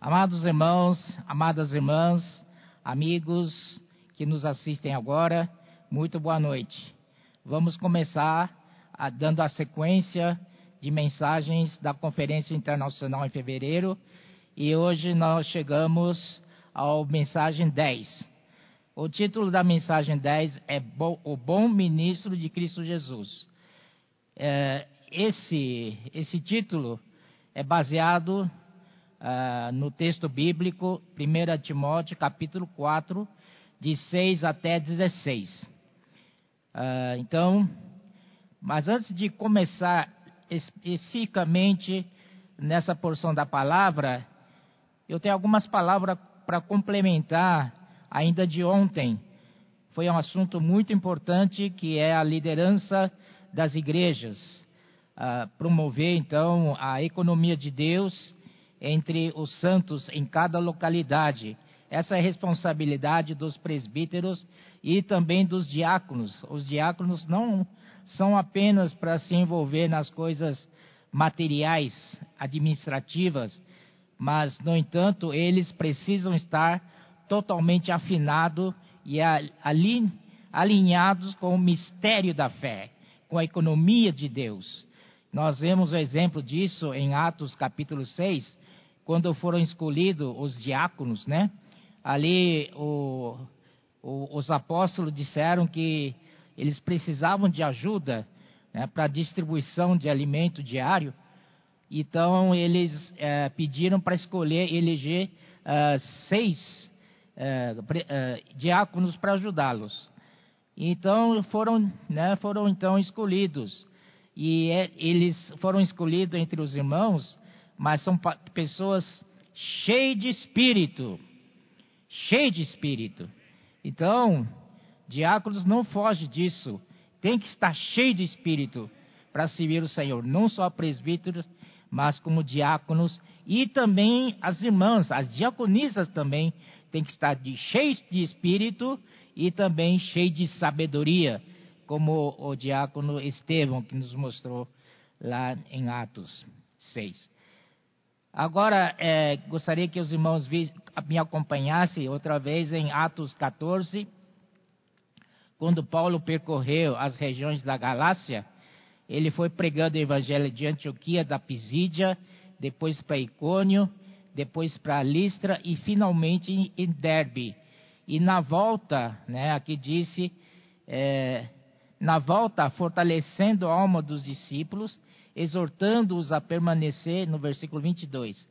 Amados irmãos, amadas irmãs, amigos que nos assistem agora, muito boa noite. Vamos começar a, dando a sequência de mensagens da Conferência Internacional em fevereiro e hoje nós chegamos ao mensagem 10. O título da mensagem 10 é O Bom Ministro de Cristo Jesus. É, esse, esse título é baseado uh, no texto bíblico, 1 Timóteo capítulo 4, de 6 até 16. Uh, ah, então, mas antes de começar especificamente nessa porção da palavra, eu tenho algumas palavras para complementar ainda de ontem. Foi um assunto muito importante que é a liderança das igrejas. Uh, promover então a economia de Deus entre os santos em cada localidade. Essa é a responsabilidade dos presbíteros e também dos diáconos. Os diáconos não são apenas para se envolver nas coisas materiais, administrativas, mas, no entanto, eles precisam estar totalmente afinados e alinhados com o mistério da fé, com a economia de Deus. Nós vemos o exemplo disso em Atos capítulo 6, quando foram escolhidos os diáconos, né? Ali o, o, os apóstolos disseram que eles precisavam de ajuda né, para distribuição de alimento diário. Então eles é, pediram para escolher, eleger é, seis é, diáconos para ajudá-los. Então foram, né, foram então escolhidos e eles foram escolhidos entre os irmãos mas são pessoas cheias de espírito. Cheias de espírito. Então, diáconos não foge disso. Tem que estar cheio de espírito para servir o Senhor. Não só presbíteros, mas como diáconos. E também as irmãs, as diaconisas também têm que estar de, cheias de espírito e também cheias de sabedoria. Como o diácono Estevão que nos mostrou lá em Atos 6. Agora, é, gostaria que os irmãos me acompanhassem outra vez em Atos 14, quando Paulo percorreu as regiões da Galácia, ele foi pregando o evangelho de Antioquia, da Pisídia, depois para Icônio, depois para Listra e finalmente em Derbe. E na volta, né, aqui disse, é, na volta, fortalecendo a alma dos discípulos exortando-os a permanecer, no versículo 22,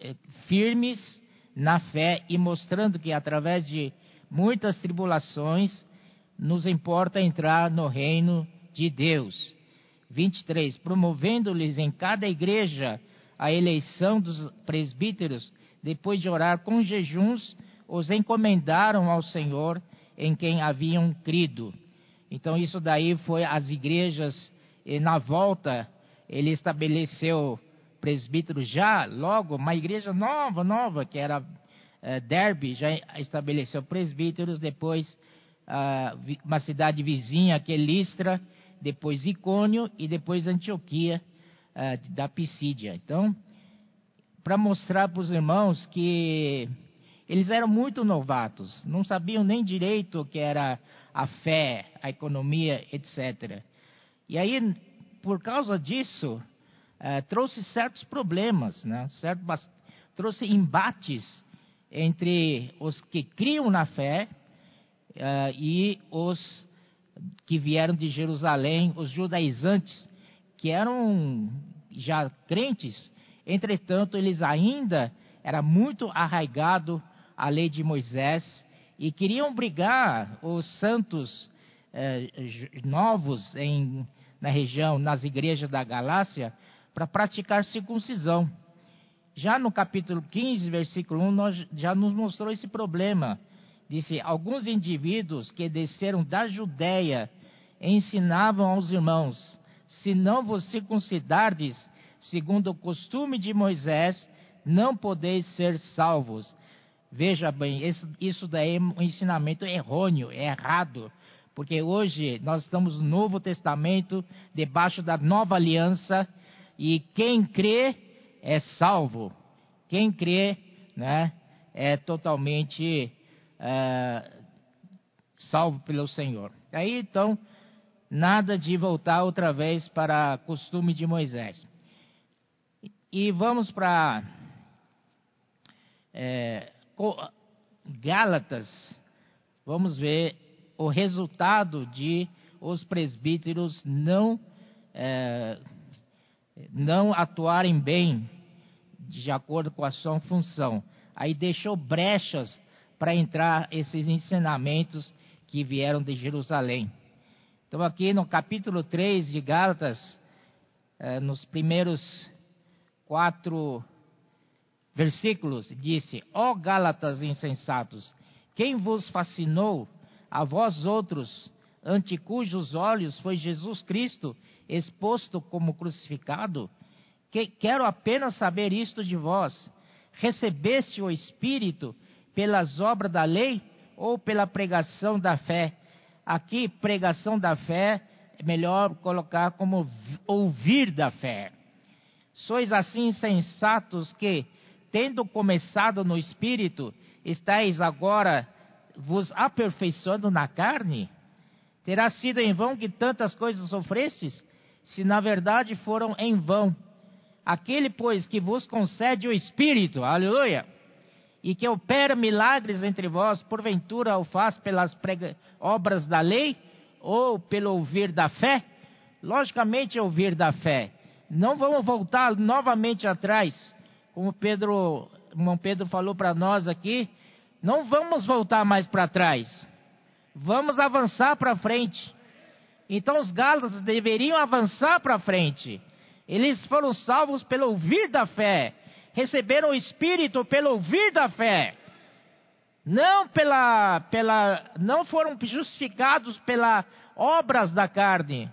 eh, firmes na fé e mostrando que através de muitas tribulações nos importa entrar no reino de Deus. 23, promovendo-lhes em cada igreja a eleição dos presbíteros, depois de orar com jejuns, os encomendaram ao Senhor em quem haviam crido. Então isso daí foi as igrejas e na volta ele estabeleceu presbítero já logo, uma igreja nova, nova, que era uh, Derby, já estabeleceu presbíteros, depois uh, uma cidade vizinha, que é Listra, depois Icônio e depois Antioquia uh, da Pisídia. Então, para mostrar para os irmãos que eles eram muito novatos, não sabiam nem direito o que era a fé, a economia, etc. E aí por causa disso, é, trouxe certos problemas, né? certo, trouxe embates entre os que criam na fé é, e os que vieram de Jerusalém, os judaizantes, que eram já crentes, entretanto, eles ainda eram muito arraigados à lei de Moisés e queriam brigar os santos eh, novos em na região, nas igrejas da Galácia, para praticar circuncisão. Já no capítulo 15, versículo 1, nós, já nos mostrou esse problema. Disse: Alguns indivíduos que desceram da Judéia ensinavam aos irmãos: Se não vos circuncidardes, segundo o costume de Moisés, não podeis ser salvos. Veja bem, isso, daí é um ensinamento errôneo, errado porque hoje nós estamos no Novo Testamento, debaixo da nova aliança, e quem crê é salvo. quem crê, né, é totalmente é, salvo pelo Senhor. Aí então, nada de voltar outra vez para costume de Moisés. E vamos para é, Gálatas, vamos ver o resultado de os presbíteros não é, não atuarem bem de acordo com a sua função. Aí deixou brechas para entrar esses ensinamentos que vieram de Jerusalém. Então, aqui no capítulo 3 de Gálatas, é, nos primeiros quatro versículos, disse: Ó Gálatas insensatos, quem vos fascinou, a vós outros, ante cujos olhos foi Jesus Cristo exposto como crucificado? Que, quero apenas saber isto de vós: recebeste o Espírito pelas obras da lei ou pela pregação da fé? Aqui, pregação da fé, é melhor colocar como ouvir da fé. Sois assim insensatos que, tendo começado no Espírito, estáis agora vos aperfeiçoando na carne? Terá sido em vão que tantas coisas sofrestes? Se na verdade foram em vão. Aquele, pois, que vos concede o Espírito, aleluia, e que opera milagres entre vós, porventura o faz pelas obras da lei ou pelo ouvir da fé? Logicamente, ouvir da fé. Não vamos voltar novamente atrás, como Pedro, irmão Pedro falou para nós aqui, não vamos voltar mais para trás. Vamos avançar para frente. Então os gálatas deveriam avançar para frente. Eles foram salvos pelo ouvir da fé. Receberam o Espírito pelo ouvir da fé. Não pela, pela, não foram justificados pelas obras da carne,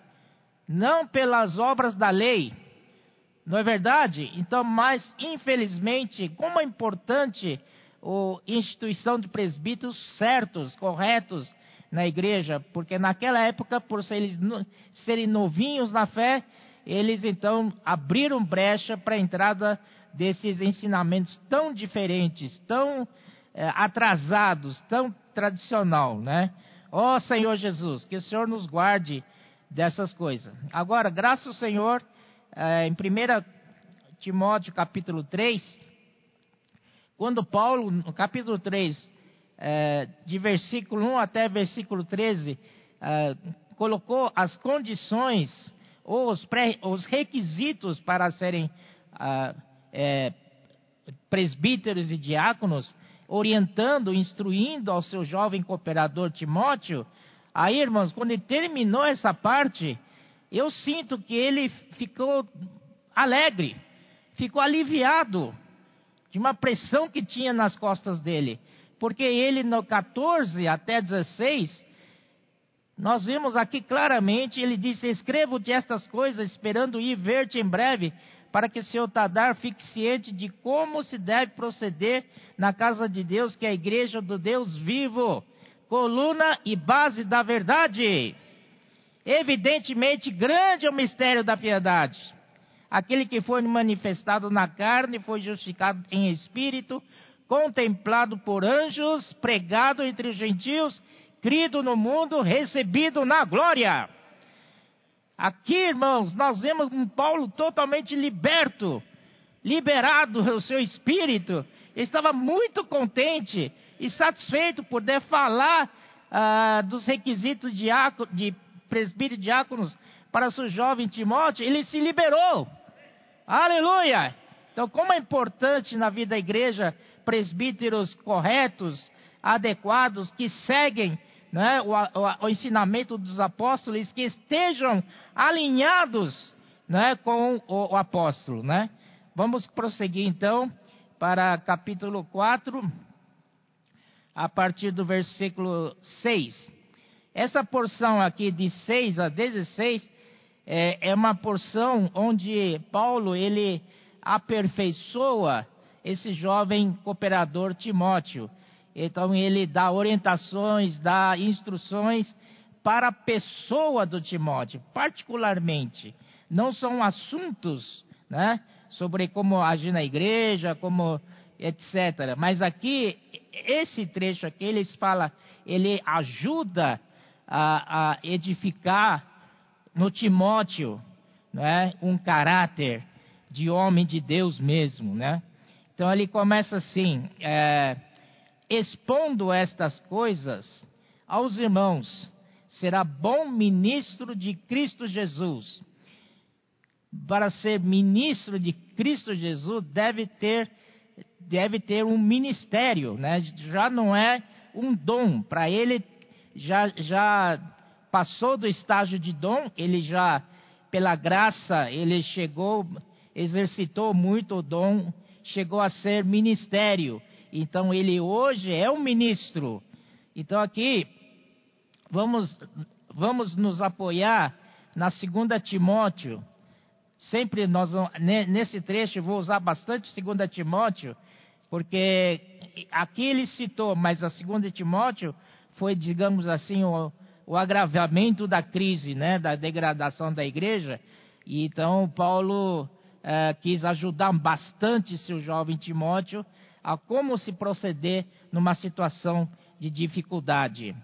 não pelas obras da lei. Não é verdade? Então, mas infelizmente, como é importante a instituição de presbíteros certos, corretos, na igreja, porque naquela época, por serem novinhos na fé, eles então abriram brecha para a entrada desses ensinamentos tão diferentes, tão é, atrasados, tão tradicional, né? Ó oh, Senhor Jesus, que o Senhor nos guarde dessas coisas. Agora, graças ao Senhor, é, em 1 Timóteo capítulo 3, quando Paulo, no capítulo 3, é, de versículo 1 até versículo 13, é, colocou as condições ou os, pré, os requisitos para serem ah, é, presbíteros e diáconos, orientando, instruindo ao seu jovem cooperador Timóteo. Aí, irmãos, quando ele terminou essa parte, eu sinto que ele ficou alegre, ficou aliviado de uma pressão que tinha nas costas dele porque ele no 14 até 16, nós vimos aqui claramente, ele disse: Escrevo-te estas coisas, esperando ir ver-te em breve, para que seu Tadar fique ciente de como se deve proceder na casa de Deus, que é a igreja do Deus vivo, coluna e base da verdade. Evidentemente, grande é o mistério da piedade. Aquele que foi manifestado na carne foi justificado em espírito, contemplado por anjos, pregado entre os gentios, crido no mundo, recebido na glória. Aqui, irmãos, nós vemos um Paulo totalmente liberto, liberado o seu espírito, estava muito contente e satisfeito por poder falar ah, dos requisitos de, de presbítero e diáconos para seu jovem Timóteo, ele se liberou. Aleluia! Então, como é importante na vida da igreja presbíteros corretos, adequados, que seguem né, o, o, o, ensinamento dos apóstolos, que estejam alinhados né, com o, o apóstolo. Né? Vamos prosseguir então para capítulo 4, a partir do versículo 6. Essa porção aqui de 6 a 16 é, é uma porção onde Paulo ele aperfeiçoa esse jovem cooperador Timóteo. Então ele dá orientações, dá instruções para a pessoa do Timóteo, particularmente. Não são assuntos, né, sobre como agir na igreja, como etc. Mas aqui, esse trecho aqui, ele fala, ele ajuda a, a edificar no Timóteo né, um caráter de homem de Deus mesmo, né? Então ele começa assim, é, expondo estas coisas aos irmãos, será bom ministro de Cristo Jesus. Para ser ministro de Cristo Jesus deve ter deve ter um ministério, né? Já não é um dom. Para ele já já passou do estágio de dom, ele já pela graça ele chegou, exercitou muito o dom, chegou a ser ministério. Então ele hoje é um ministro. Então aqui vamos vamos nos apoiar na segunda Timóteo. Sempre nós nesse trecho vou usar bastante segunda Timóteo, porque aqui ele citou, mas a segunda Timóteo foi, digamos assim, o, o agravamento da crise, né, da degradação da igreja. E então Paulo eh, quis ajudar bastante seu jovem Timóteo a como se proceder numa situação de dificuldade.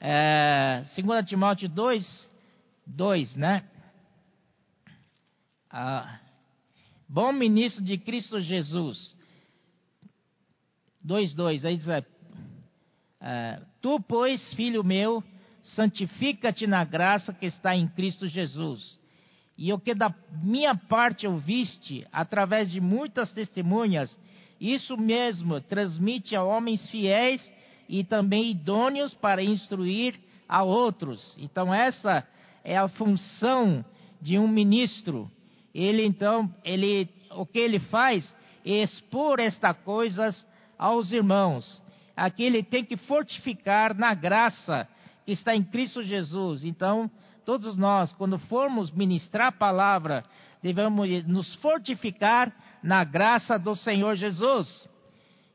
É, 2 Timóteo 2, 2, né? Ah, bom ministro de Cristo Jesus. 2, 2, aí diz: é, Tu, pois, filho meu, santifica-te na graça que está em Cristo Jesus. E o que da minha parte ouviste, através de muitas testemunhas, isso mesmo transmite a homens fiéis e também idôneos para instruir a outros. Então essa é a função de um ministro. Ele então, ele o que ele faz é expor estas coisas aos irmãos. Aqui ele tem que fortificar na graça está em Cristo Jesus. Então, todos nós, quando formos ministrar a palavra, devemos nos fortificar na graça do Senhor Jesus.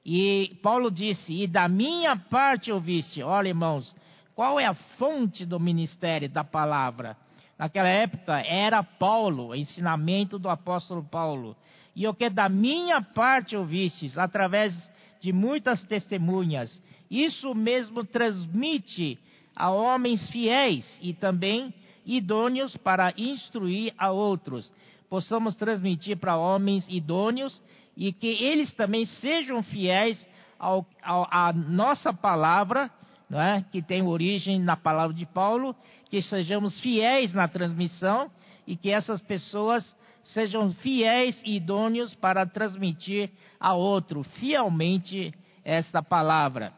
E Paulo disse: E da minha parte ouviste. Olha, irmãos, qual é a fonte do ministério da palavra? Naquela época era Paulo, ensinamento do apóstolo Paulo. E o que da minha parte ouvistes, através de muitas testemunhas, isso mesmo transmite a homens fiéis e também idôneos para instruir a outros possamos transmitir para homens idôneos e que eles também sejam fiéis ao, ao, à nossa palavra, é? que tem origem na palavra de Paulo, que sejamos fiéis na transmissão e que essas pessoas sejam fiéis e idôneos para transmitir a outro fielmente esta palavra.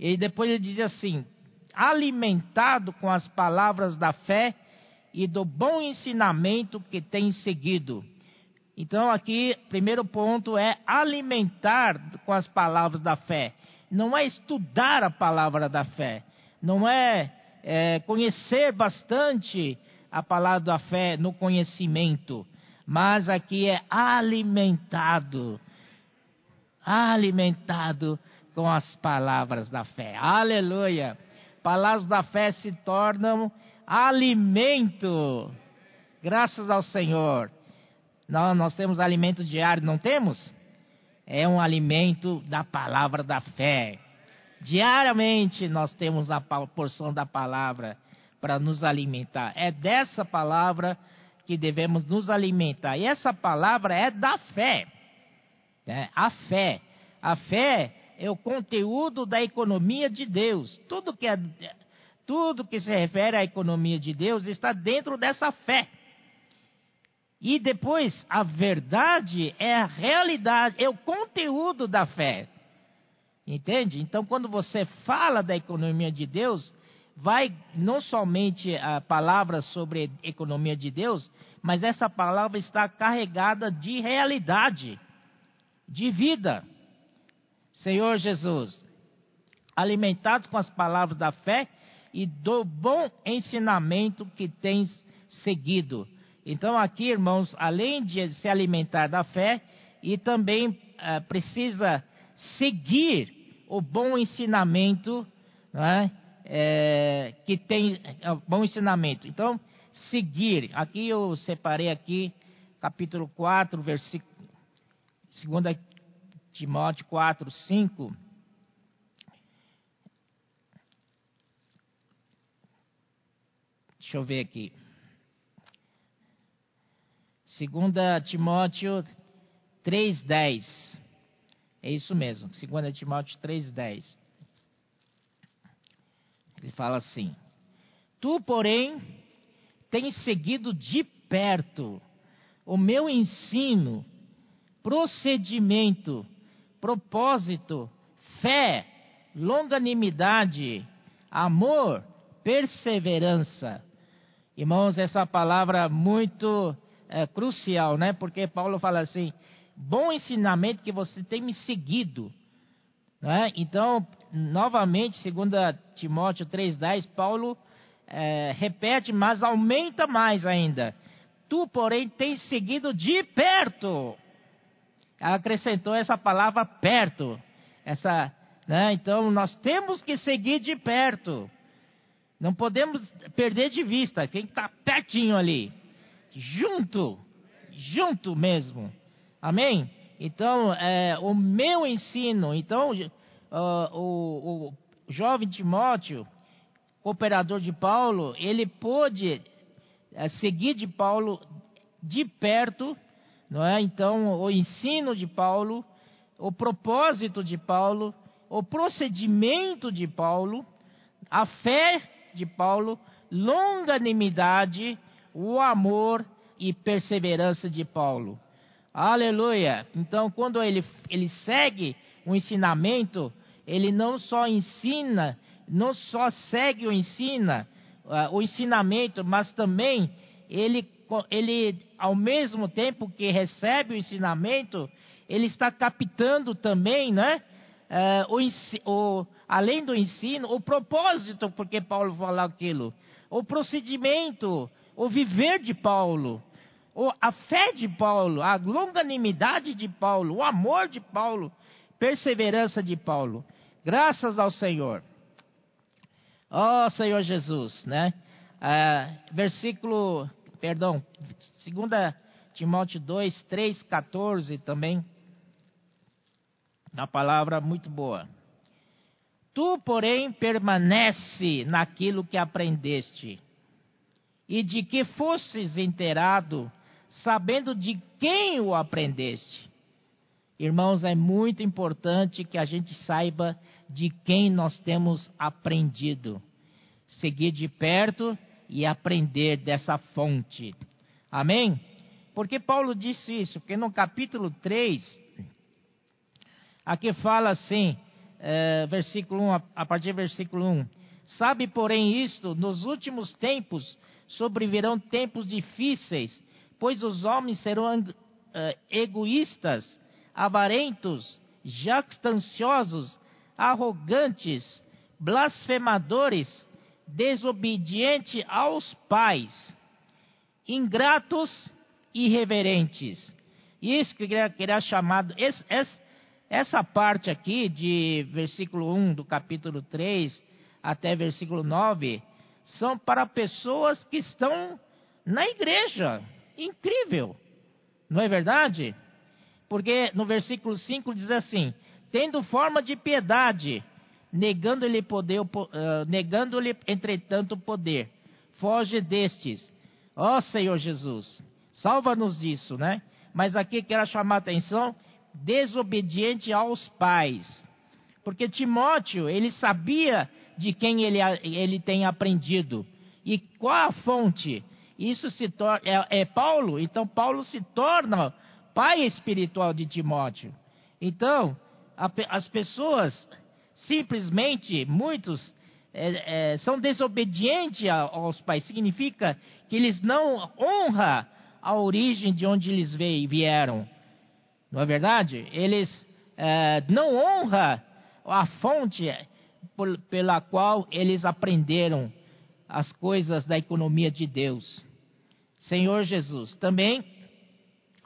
E depois ele diz assim: alimentado com as palavras da fé e do bom ensinamento que tem seguido. Então, aqui, primeiro ponto é alimentar com as palavras da fé. Não é estudar a palavra da fé. Não é, é conhecer bastante a palavra da fé no conhecimento. Mas aqui é alimentado. Alimentado com as palavras da fé. Aleluia. Palavras da fé se tornam alimento. Graças ao Senhor. Não, nós temos alimento diário, não temos? É um alimento da palavra da fé. Diariamente nós temos a porção da palavra para nos alimentar. É dessa palavra que devemos nos alimentar. E essa palavra é da fé. Né? A fé. A fé é o conteúdo da economia de Deus. Tudo que é tudo que se refere à economia de Deus está dentro dessa fé. E depois, a verdade é a realidade, é o conteúdo da fé. Entende? Então, quando você fala da economia de Deus, vai não somente a palavra sobre economia de Deus, mas essa palavra está carregada de realidade, de vida. Senhor Jesus, alimentados com as palavras da fé, e do bom ensinamento que tens seguido. Então, aqui, irmãos, além de se alimentar da fé, e também uh, precisa seguir o bom ensinamento, né, é, que tem é, bom ensinamento. Então, seguir. Aqui eu separei aqui, capítulo 4, versículo, 2 Timóteo 4, 5. Deixa eu ver aqui. 2 Timóteo 3,10. É isso mesmo, 2 Timóteo 3,10. Ele fala assim: Tu, porém, tens seguido de perto o meu ensino, procedimento, propósito, fé, longanimidade, amor, perseverança. Irmãos, essa palavra muito é, crucial, né? Porque Paulo fala assim: bom ensinamento que você tem me seguido. Né? Então, novamente, segundo Timóteo 3,10, Paulo é, repete, mas aumenta mais ainda. Tu, porém, tens seguido de perto. Acrescentou essa palavra perto. Essa, né? Então, nós temos que seguir de perto. Não podemos perder de vista quem está pertinho ali. Junto. Junto mesmo. Amém? Então, é, o meu ensino, então, uh, o, o, jovem Timóteo, cooperador de Paulo, ele pôde é, seguir de Paulo de perto, não é? Então, o ensino de Paulo, o propósito de Paulo, o procedimento de Paulo, a fé de Paulo, longanimidade, o amor e perseverança de Paulo. Aleluia! Então, quando ele, ele segue o ensinamento, ele não só ensina, não só segue o ensina, uh, o ensinamento, mas também ele, ele, ao mesmo tempo que recebe o ensinamento, ele está captando também, né? Uh, o, o, além do ensino, o propósito, porque Paulo falou aquilo, o procedimento, o viver de Paulo a fé de Paulo, a longanimidade de Paulo, o amor de Paulo, perseverança de Paulo. Graças ao Senhor. Ó oh, Senhor Jesus, né? Ah, versículo, perdão, 2 Timóteo 2, 3, 14 também. Uma palavra muito boa. Tu, porém, permanece naquilo que aprendeste, e de que fosses inteirado sabendo de quem o aprendeste. Irmãos, é muito importante que a gente saiba de quem nós temos aprendido. Seguir de perto e aprender dessa fonte. Amém? Porque Paulo disse isso? Porque no capítulo 3, aqui fala assim, é, versículo 1, a partir do versículo 1. Sabe, porém, isto, nos últimos tempos sobrevirão tempos difíceis pois os homens serão uh, egoístas, avarentos, jactanciosos, arrogantes, blasfemadores, desobedientes aos pais, ingratos e irreverentes. Isso que eu queria chamar, esse, esse, essa parte aqui de versículo 1 do capítulo 3 até versículo 9, são para pessoas que estão na igreja, incrível, não é verdade? Porque no versículo 5 diz assim: tendo forma de piedade, negando-lhe poder, uh, negando-lhe entretanto poder, foge destes. Ó oh, Senhor Jesus, salva-nos disso, né? Mas aqui quero chamar a atenção, desobediente aos pais. Porque Timóteo, ele sabia de quem ele, ele tem aprendido. E qual a fonte? Isso se torna, é, é Paulo, então Paulo se torna pai espiritual de Timóteo. Então, a, as pessoas simplesmente, muitos, é, é, são desobedientes aos pais. Significa que eles não honram a origem de onde eles vieram. Não é verdade? Eles é, não honram a fonte por, pela qual eles aprenderam as coisas da economia de Deus. Senhor Jesus. Também,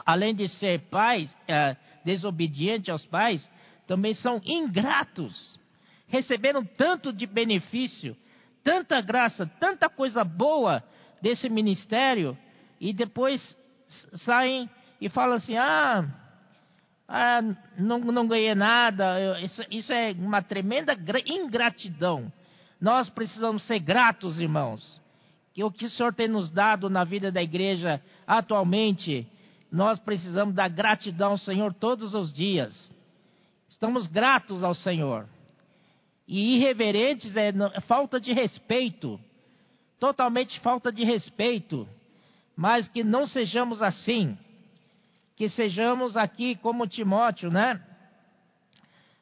além de ser pais, é, desobedientes aos pais, também são ingratos. Receberam tanto de benefício, tanta graça, tanta coisa boa desse ministério, e depois saem e falam assim: ah, Ah, não, não ganhei nada. Isso, isso é uma tremenda ingratidão. Nós precisamos ser gratos, irmãos. Que o que o Senhor tem nos dado na vida da igreja atualmente, nós precisamos da gratidão ao Senhor todos os dias. Estamos gratos ao Senhor. E irreverentes é, é falta de respeito. Totalmente falta de respeito. Mas que não sejamos assim. Que sejamos aqui como Timóteo, né?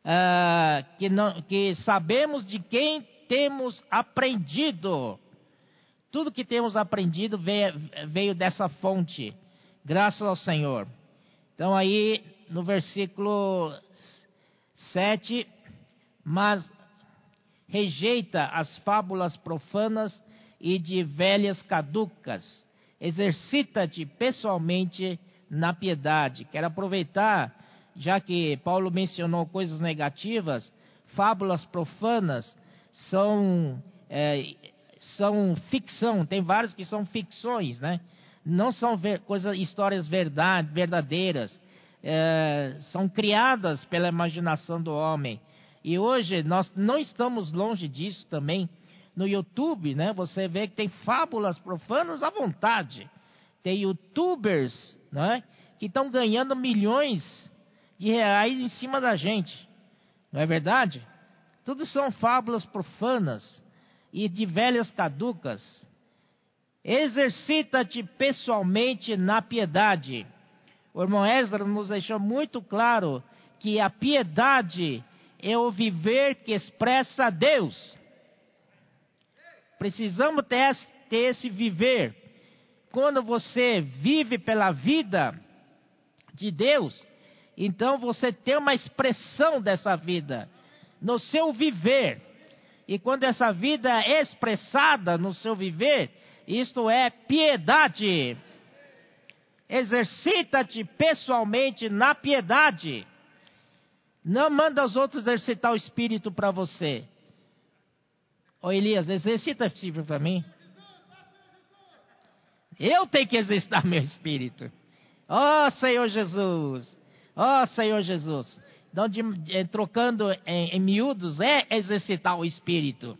Ah, que, não, que sabemos de quem temos aprendido. Tudo que temos aprendido veio, veio dessa fonte, graças ao Senhor. Então, aí no versículo 7, mas rejeita as fábulas profanas e de velhas caducas. Exercita-te pessoalmente na piedade. Quero aproveitar, já que Paulo mencionou coisas negativas, fábulas profanas são, é, são ficção, tem vários que são ficções, né? Não são ver, coisas, histórias verdade, verdadeiras, é, são criadas pela imaginação do homem. E hoje nós não estamos longe disso também. No YouTube, né, você vê que tem fábulas profanas à vontade. Tem youtubers né, que estão ganhando milhões de reais em cima da gente. Não é verdade? Tudo são fábulas profanas e de velhas caducas. Exercita-te pessoalmente na piedade. O irmão Ezra nos deixou muito claro que a piedade é o viver que expressa Deus. Precisamos ter, esse viver. Quando você vive pela vida de Deus, então você tem uma expressão dessa vida no seu viver. E quando essa vida é expressada no seu viver, isto é piedade. Exercita-te pessoalmente na piedade. Não manda os outros exercitar o espírito para você. Ô Elias, exercita-te para mim. Eu tenho que exercitar meu espírito. Ó oh, Senhor Jesus. Ó oh, Senhor Jesus. Então, de, de, trocando em, em miúdos, é exercitar o espírito.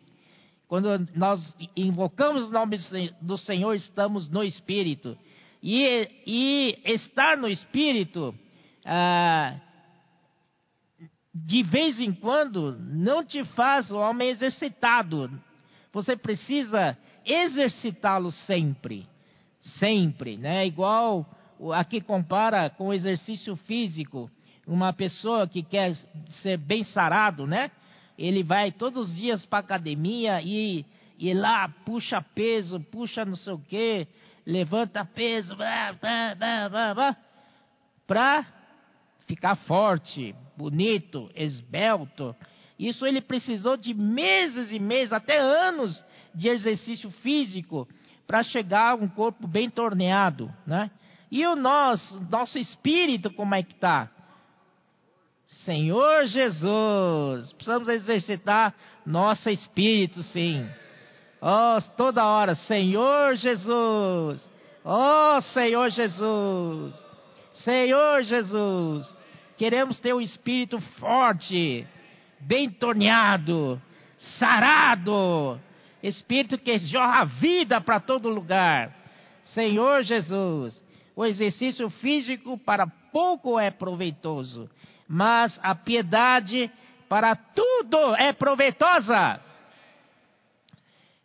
Quando nós invocamos o nome do Senhor, estamos no espírito. E, e estar no espírito, ah, de vez em quando, não te faz o homem exercitado. Você precisa exercitá-lo sempre. Sempre, né? Igual aqui compara com o exercício físico uma pessoa que quer ser bem sarado, né? Ele vai todos os dias para academia e, e lá puxa peso, puxa não sei o quê, levanta peso, para ficar forte, bonito, esbelto. Isso ele precisou de meses e meses, até anos de exercício físico para chegar a um corpo bem torneado, né? E o nosso, nosso espírito como é que está? Senhor Jesus. Precisamos exercitar nosso espírito, sim. Oh, toda hora, Senhor Jesus. Oh, Senhor Jesus. Senhor Jesus. Queremos ter um espírito forte, bem torneado, sarado. Espírito que jorra vida para todo lugar. Senhor Jesus. O exercício físico para pouco é proveitoso, mas a piedade para tudo é proveitosa.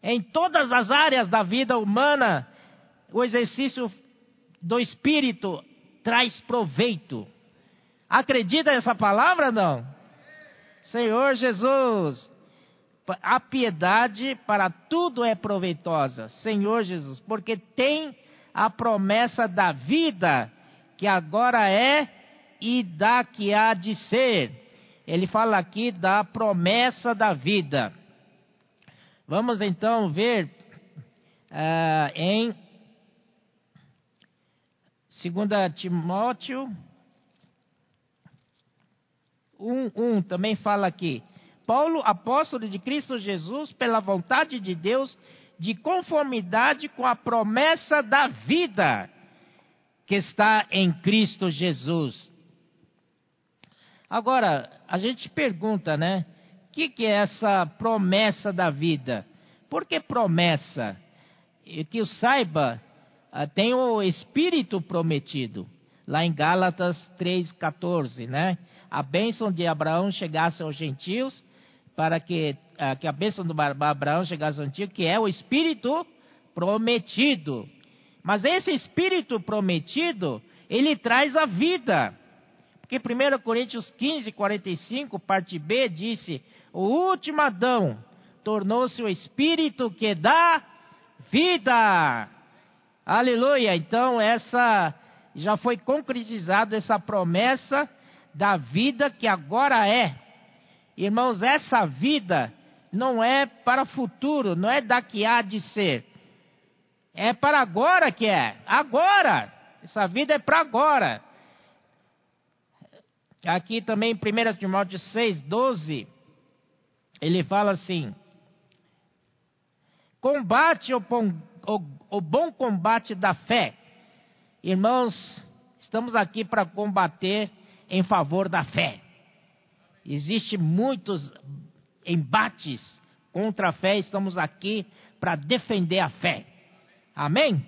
Em todas as áreas da vida humana, o exercício do espírito traz proveito. Acredita nessa palavra não? Senhor Jesus, a piedade para tudo é proveitosa, Senhor Jesus, porque tem a promessa da vida que agora é e da que há de ser. Ele fala aqui da promessa da vida. Vamos então ver uh, em 2 Timóteo 1, 1 também fala aqui. Paulo, apóstolo de Cristo Jesus, pela vontade de Deus, de conformidade com a promessa da vida que está em Cristo Jesus Agora, a gente pergunta, né? O que, que é essa promessa da vida? Por que promessa? E que eu saiba, ah, tem o Espírito prometido, lá em Gálatas 3,14, né? A bênção de Abraão chegasse aos gentios, para que, ah, que a bênção do Abraão chegasse aos gentios, que é o Espírito prometido. Mas esse Espírito prometido, ele traz a vida. Porque 1 Coríntios 15, 45, parte B, disse: O último Adão tornou-se o Espírito que dá vida. Aleluia. Então, essa já foi concretizada essa promessa da vida que agora é. Irmãos, essa vida não é para o futuro, não é daqui há de ser. É para agora que é. Agora. Essa vida é para agora. Aqui também em 1 Timóteo 6, 12, ele fala assim: Combate o o, o bom combate da fé. Irmãos, estamos aqui para combater em favor da fé. Existem muitos embates contra a fé, estamos aqui para defender a fé. Amém?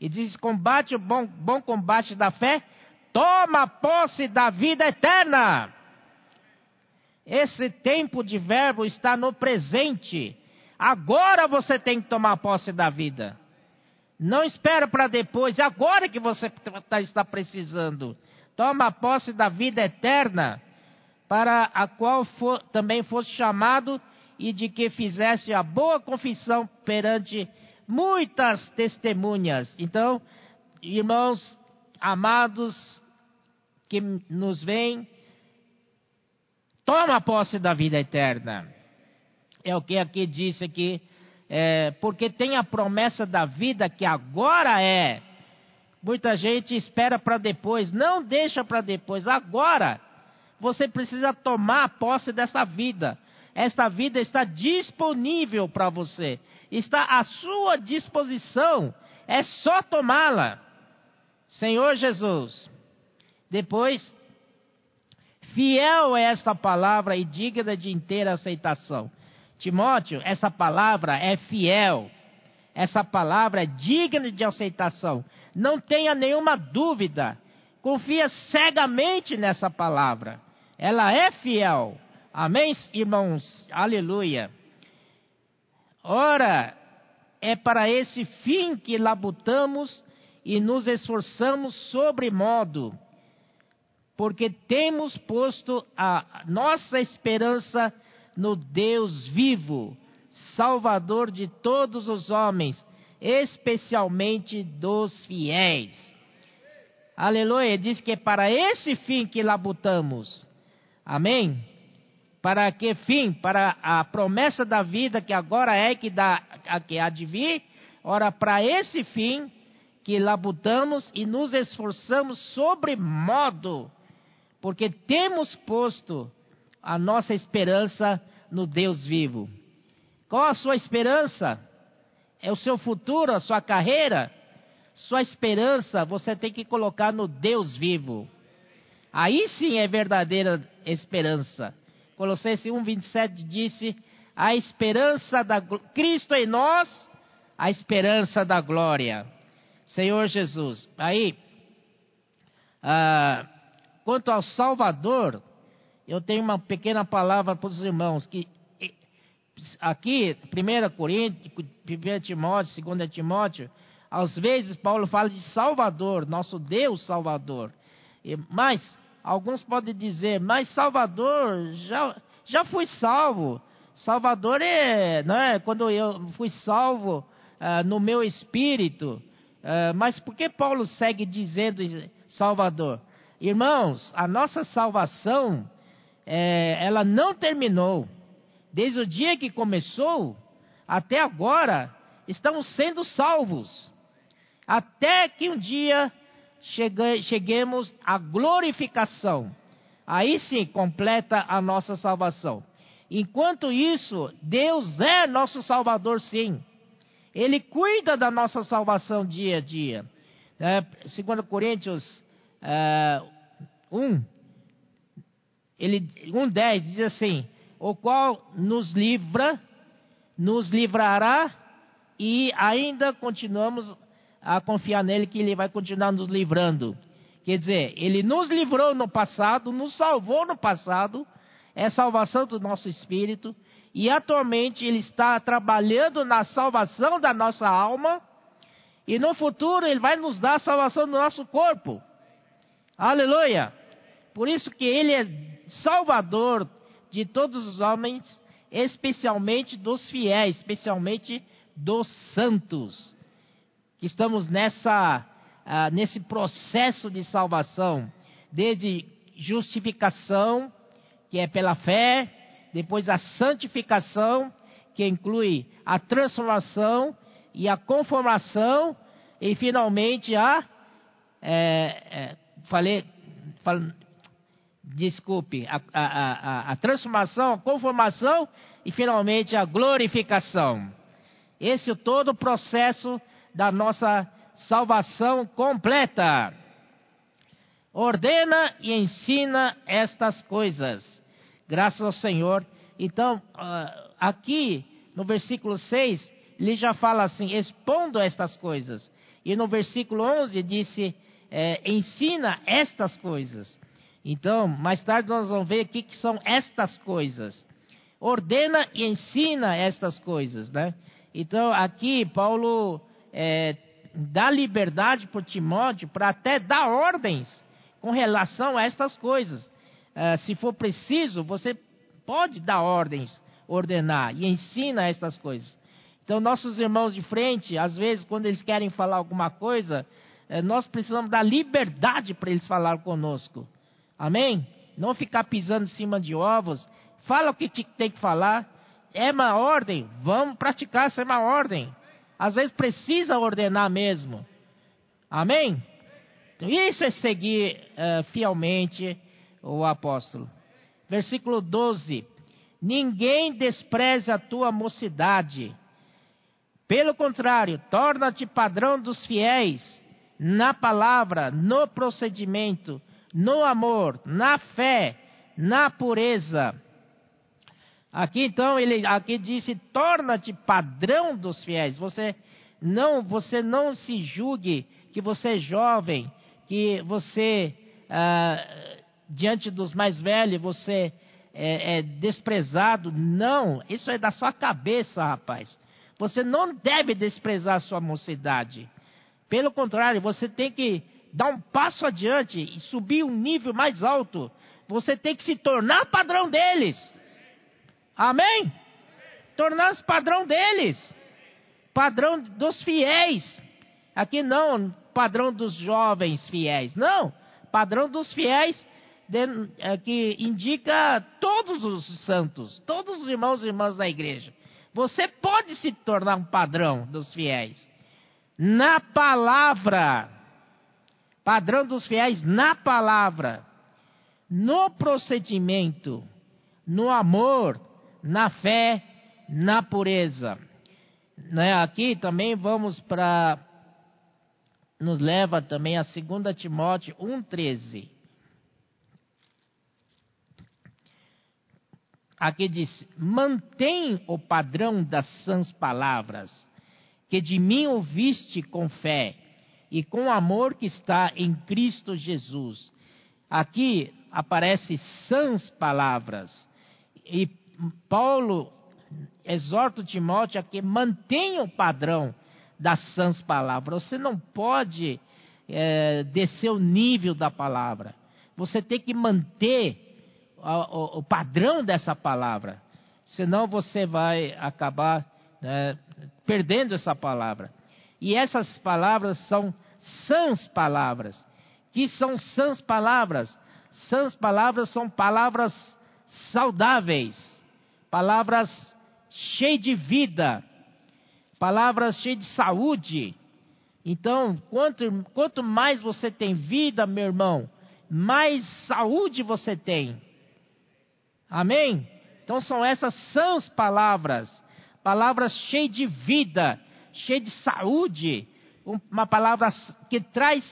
E diz: combate o bom, bom combate da fé, toma posse da vida eterna. Esse tempo de verbo está no presente. Agora você tem que tomar posse da vida. Não espera para depois, agora que você tá, está precisando. Toma posse da vida eterna, para a qual for, também fosse chamado e de que fizesse a boa confissão perante muitas testemunhas. Então, irmãos amados, que nos vem, toma posse da vida eterna. É o que aqui disse aqui, é, porque tem a promessa da vida que agora é. Muita gente espera para depois, não deixa para depois, agora. Você precisa tomar posse dessa vida. Esta vida está disponível para você, está à sua disposição, é só tomá-la. Senhor Jesus, depois, fiel é esta palavra e digna de inteira aceitação. Timóteo, essa palavra é fiel. Essa palavra é digna de aceitação. Não tenha nenhuma dúvida. Confia cegamente nessa palavra. Ela é fiel. Amém, irmãos? Aleluia. Ora, é para esse fim que labutamos e nos esforçamos sobremodo porque temos posto a nossa esperança no Deus vivo, Salvador de todos os homens, especialmente dos fiéis. Aleluia, diz que é para esse fim que labutamos. Amém? Para que fim? Para a promessa da vida que agora é que, dá, que há de vir. Ora, para esse fim que labutamos e nos esforçamos sobre modo porque temos posto a nossa esperança no Deus vivo. Qual a sua esperança? É o seu futuro, a sua carreira? Sua esperança você tem que colocar no Deus vivo. Aí sim é verdadeira esperança. Colossenses 1:27 disse: "A esperança da Cristo em nós, a esperança da glória." Senhor Jesus. Aí, ah, Quanto ao Salvador, eu tenho uma pequena palavra para os irmãos, que aqui, 1 Coríntios, 1 Timóteo, 2 Timóteo, às vezes Paulo fala de Salvador, nosso Deus Salvador. Mas, alguns podem dizer, mas Salvador, já, já fui salvo. Salvador é, não é, quando eu fui salvo uh, no meu espírito. Uh, mas por que Paulo segue dizendo Salvador? Irmãos, a nossa salvação, é, ela não terminou. Desde o dia que começou até agora, estamos sendo salvos. Até que um dia cheguemos à glorificação. Aí sim completa a nossa salvação. Enquanto isso, Deus é nosso Salvador, sim. Ele cuida da nossa salvação dia a dia. É, segundo Coríntios uh, 1, ele 1:10 diz assim: "O qual nos livra, nos livrará e ainda continuamos a confiar nele que ele vai continuar nos livrando. Quer dizer, ele nos livrou no passado, nos salvou no passado, é salvação do nosso espírito, e atualmente ele está trabalhando na salvação da nossa alma, e no futuro ele vai nos dar a salvação do nosso corpo. Aleluia! Por isso que ele é salvador de todos os homens, especialmente dos fiéis, especialmente dos santos. Que estamos nessa ah, nesse processo de salvação, desde justificação, que é pela fé, depois a santificação, que inclui a transformação e a conformação, e finalmente a. É, é, falei, desculpe, a, a, a, a transformação, a conformação e finalmente a glorificação. Esse é todo o processo da nossa salvação completa. Ordena e ensina estas coisas. Graças ao Senhor. Então, ah, aqui no versículo 6, ele já fala assim: expondo estas coisas. E no versículo 11 disse: é, ensina estas coisas. Então, mais tarde nós vamos ver o que, são estas coisas. Ordena e ensina estas coisas, né? Então, aqui Paulo é, dá liberdade para Timóteo para até dar ordens com relação a estas coisas. Uh, se for preciso, você pode dar ordens, ordenar e ensina estas coisas. Então, nossos irmãos de frente, às vezes, quando eles querem falar alguma coisa, uh, nós precisamos dar liberdade para eles falar conosco. Amém? Não ficar pisando em cima de ovos. Fala o que tem que falar. É uma ordem, vamos praticar essa é uma ordem. Às vezes precisa ordenar mesmo. Amém? Então, isso é seguir uh, fielmente o apóstolo. Versículo 12: Ninguém despreze a tua mocidade. Pelo contrário, torna-te padrão dos fiéis na palavra, no procedimento, no amor, na fé, na pureza. Aqui então ele aqui disse: torna-te padrão dos fiéis. Você não, você não se julgue que você é jovem, que você ah, diante dos mais velhos você é, é desprezado. Não, isso é da sua cabeça, rapaz. Você não deve desprezar a sua mocidade. Pelo contrário, você tem que dar um passo adiante e subir um nível mais alto. Você tem que se tornar padrão deles. Amém? Tornar-se padrão deles. Padrão dos fiéis. Aqui não padrão dos jovens fiéis. Não. Padrão dos fiéis é, que indica todos os santos, todos os irmãos e irmãs da igreja. Você pode se tornar um padrão dos fiéis. Na palavra. Padrão dos fiéis na palavra. No procedimento. No amor na fé, na pureza. Né? Aqui também vamos para. Nos leva também a 2 Timóteo 1,13. Aqui diz: mantém o padrão das sãs palavras, que de mim ouviste com fé e com amor que está em Cristo Jesus. Aqui aparece sãs palavras. E Paulo exorta Timóteo a que mantenha o padrão das sãs palavras. Você não pode é, descer o nível da palavra. Você tem que manter o, o, o padrão dessa palavra. Senão você vai acabar né, perdendo essa palavra. E essas palavras são sãs palavras. Que são sãs palavras? Sãs palavras são palavras saudáveis palavras cheias de vida, palavras cheias de saúde. Então, quanto, quanto mais você tem vida, meu irmão, mais saúde você tem. Amém? Então, são essas são as palavras, palavras cheias de vida, cheias de saúde, uma palavra que traz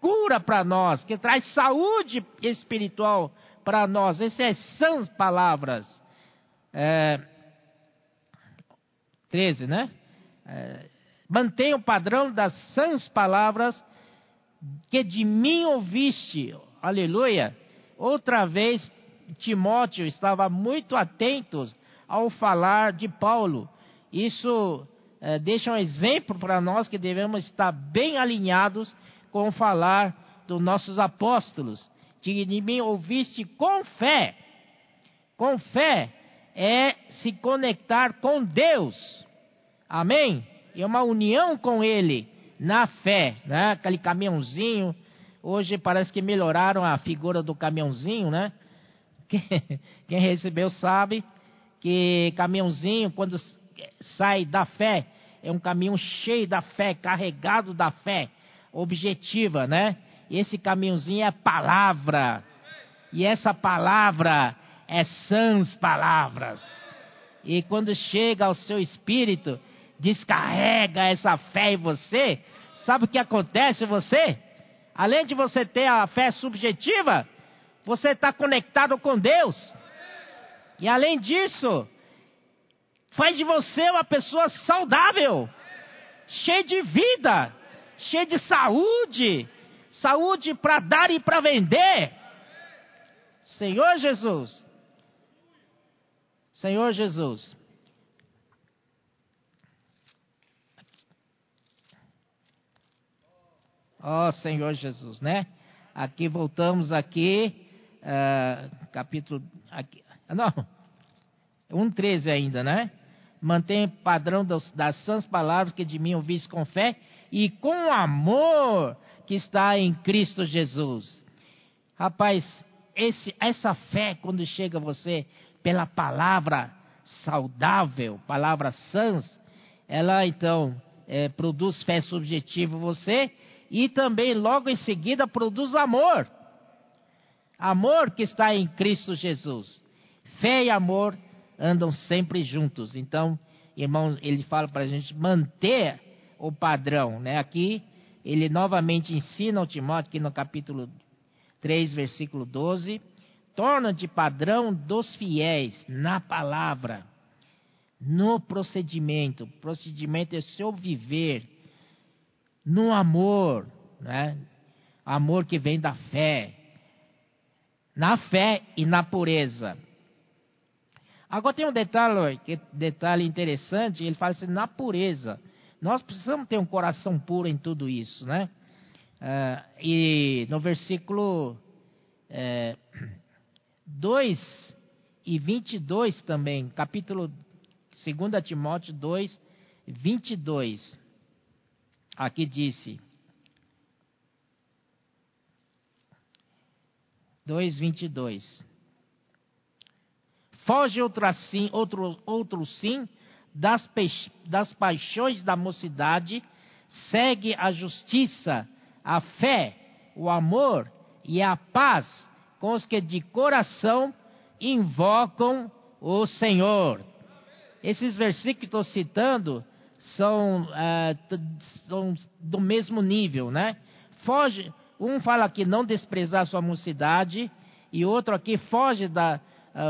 cura para nós, que traz saúde espiritual para nós. Essas são palavras. É, 13, né? É, mantenha o padrão das sãs palavras que de mim ouviste. Aleluia. Outra vez, Timóteo estava muito atento ao falar de Paulo. Isso é, deixa um exemplo para nós que devemos estar bem alinhados com o falar dos nossos apóstolos. De mim ouviste com fé. Com fé é se conectar com Deus. Amém? É uma união com Ele na fé, né? Aquele caminhãozinho. Hoje parece que melhoraram a figura do caminhãozinho, né? Quem recebeu sabe que caminhãozinho, quando sai da fé, é um caminhão cheio da fé, carregado da fé, objetiva, né? Esse caminhãozinho é palavra. E essa palavra é sãs palavras. E quando chega ao seu espírito, descarrega essa fé em você, sabe o que acontece você? Além de você ter a fé subjetiva, você está conectado com Deus. E além disso, faz de você uma pessoa saudável, cheia de vida, cheia de saúde, saúde para dar e para vender. Senhor Jesus, Senhor Jesus, ó oh, Senhor Jesus, né? Aqui voltamos aqui, uh, capítulo, aqui, não, 1,13 ainda, né? Mantém padrão das, das sãs palavras que de mim ouviste com fé e com amor que está em Cristo Jesus. Rapaz, esse, essa fé, quando chega a você pela palavra saudável, palavra sãs, ela então é, produz fé subjetiva em você e também logo em seguida produz amor. Amor que está em Cristo Jesus. Fé e amor andam sempre juntos. Então, irmão, ele fala para a gente manter o padrão. Né? Aqui, ele novamente ensina ao Timóteo, aqui no capítulo 3, versículo 12: torna-te padrão dos fiéis na palavra, no procedimento. Procedimento é seu viver no amor, né? Amor que vem da fé. Na fé e na pureza. Agora tem um detalhe, que, detalhe interessante, ele fala assim, na pureza. Nós precisamos ter um coração puro em tudo isso, né? Uh, e no versículo é, 2 e 22 também, capítulo 2 Timóteo 2, 22. Aqui disse. 2:22. Foge outro assim, outro, outro sim das, das paixões da mocidade, segue a justiça, a fé, o amor e a paz com os que de coração invocam o Senhor. Esses versículos que estou citando são, é, são do mesmo nível, né? Foge, um fala aqui não desprezar sua mocidade, e outro aqui foge da,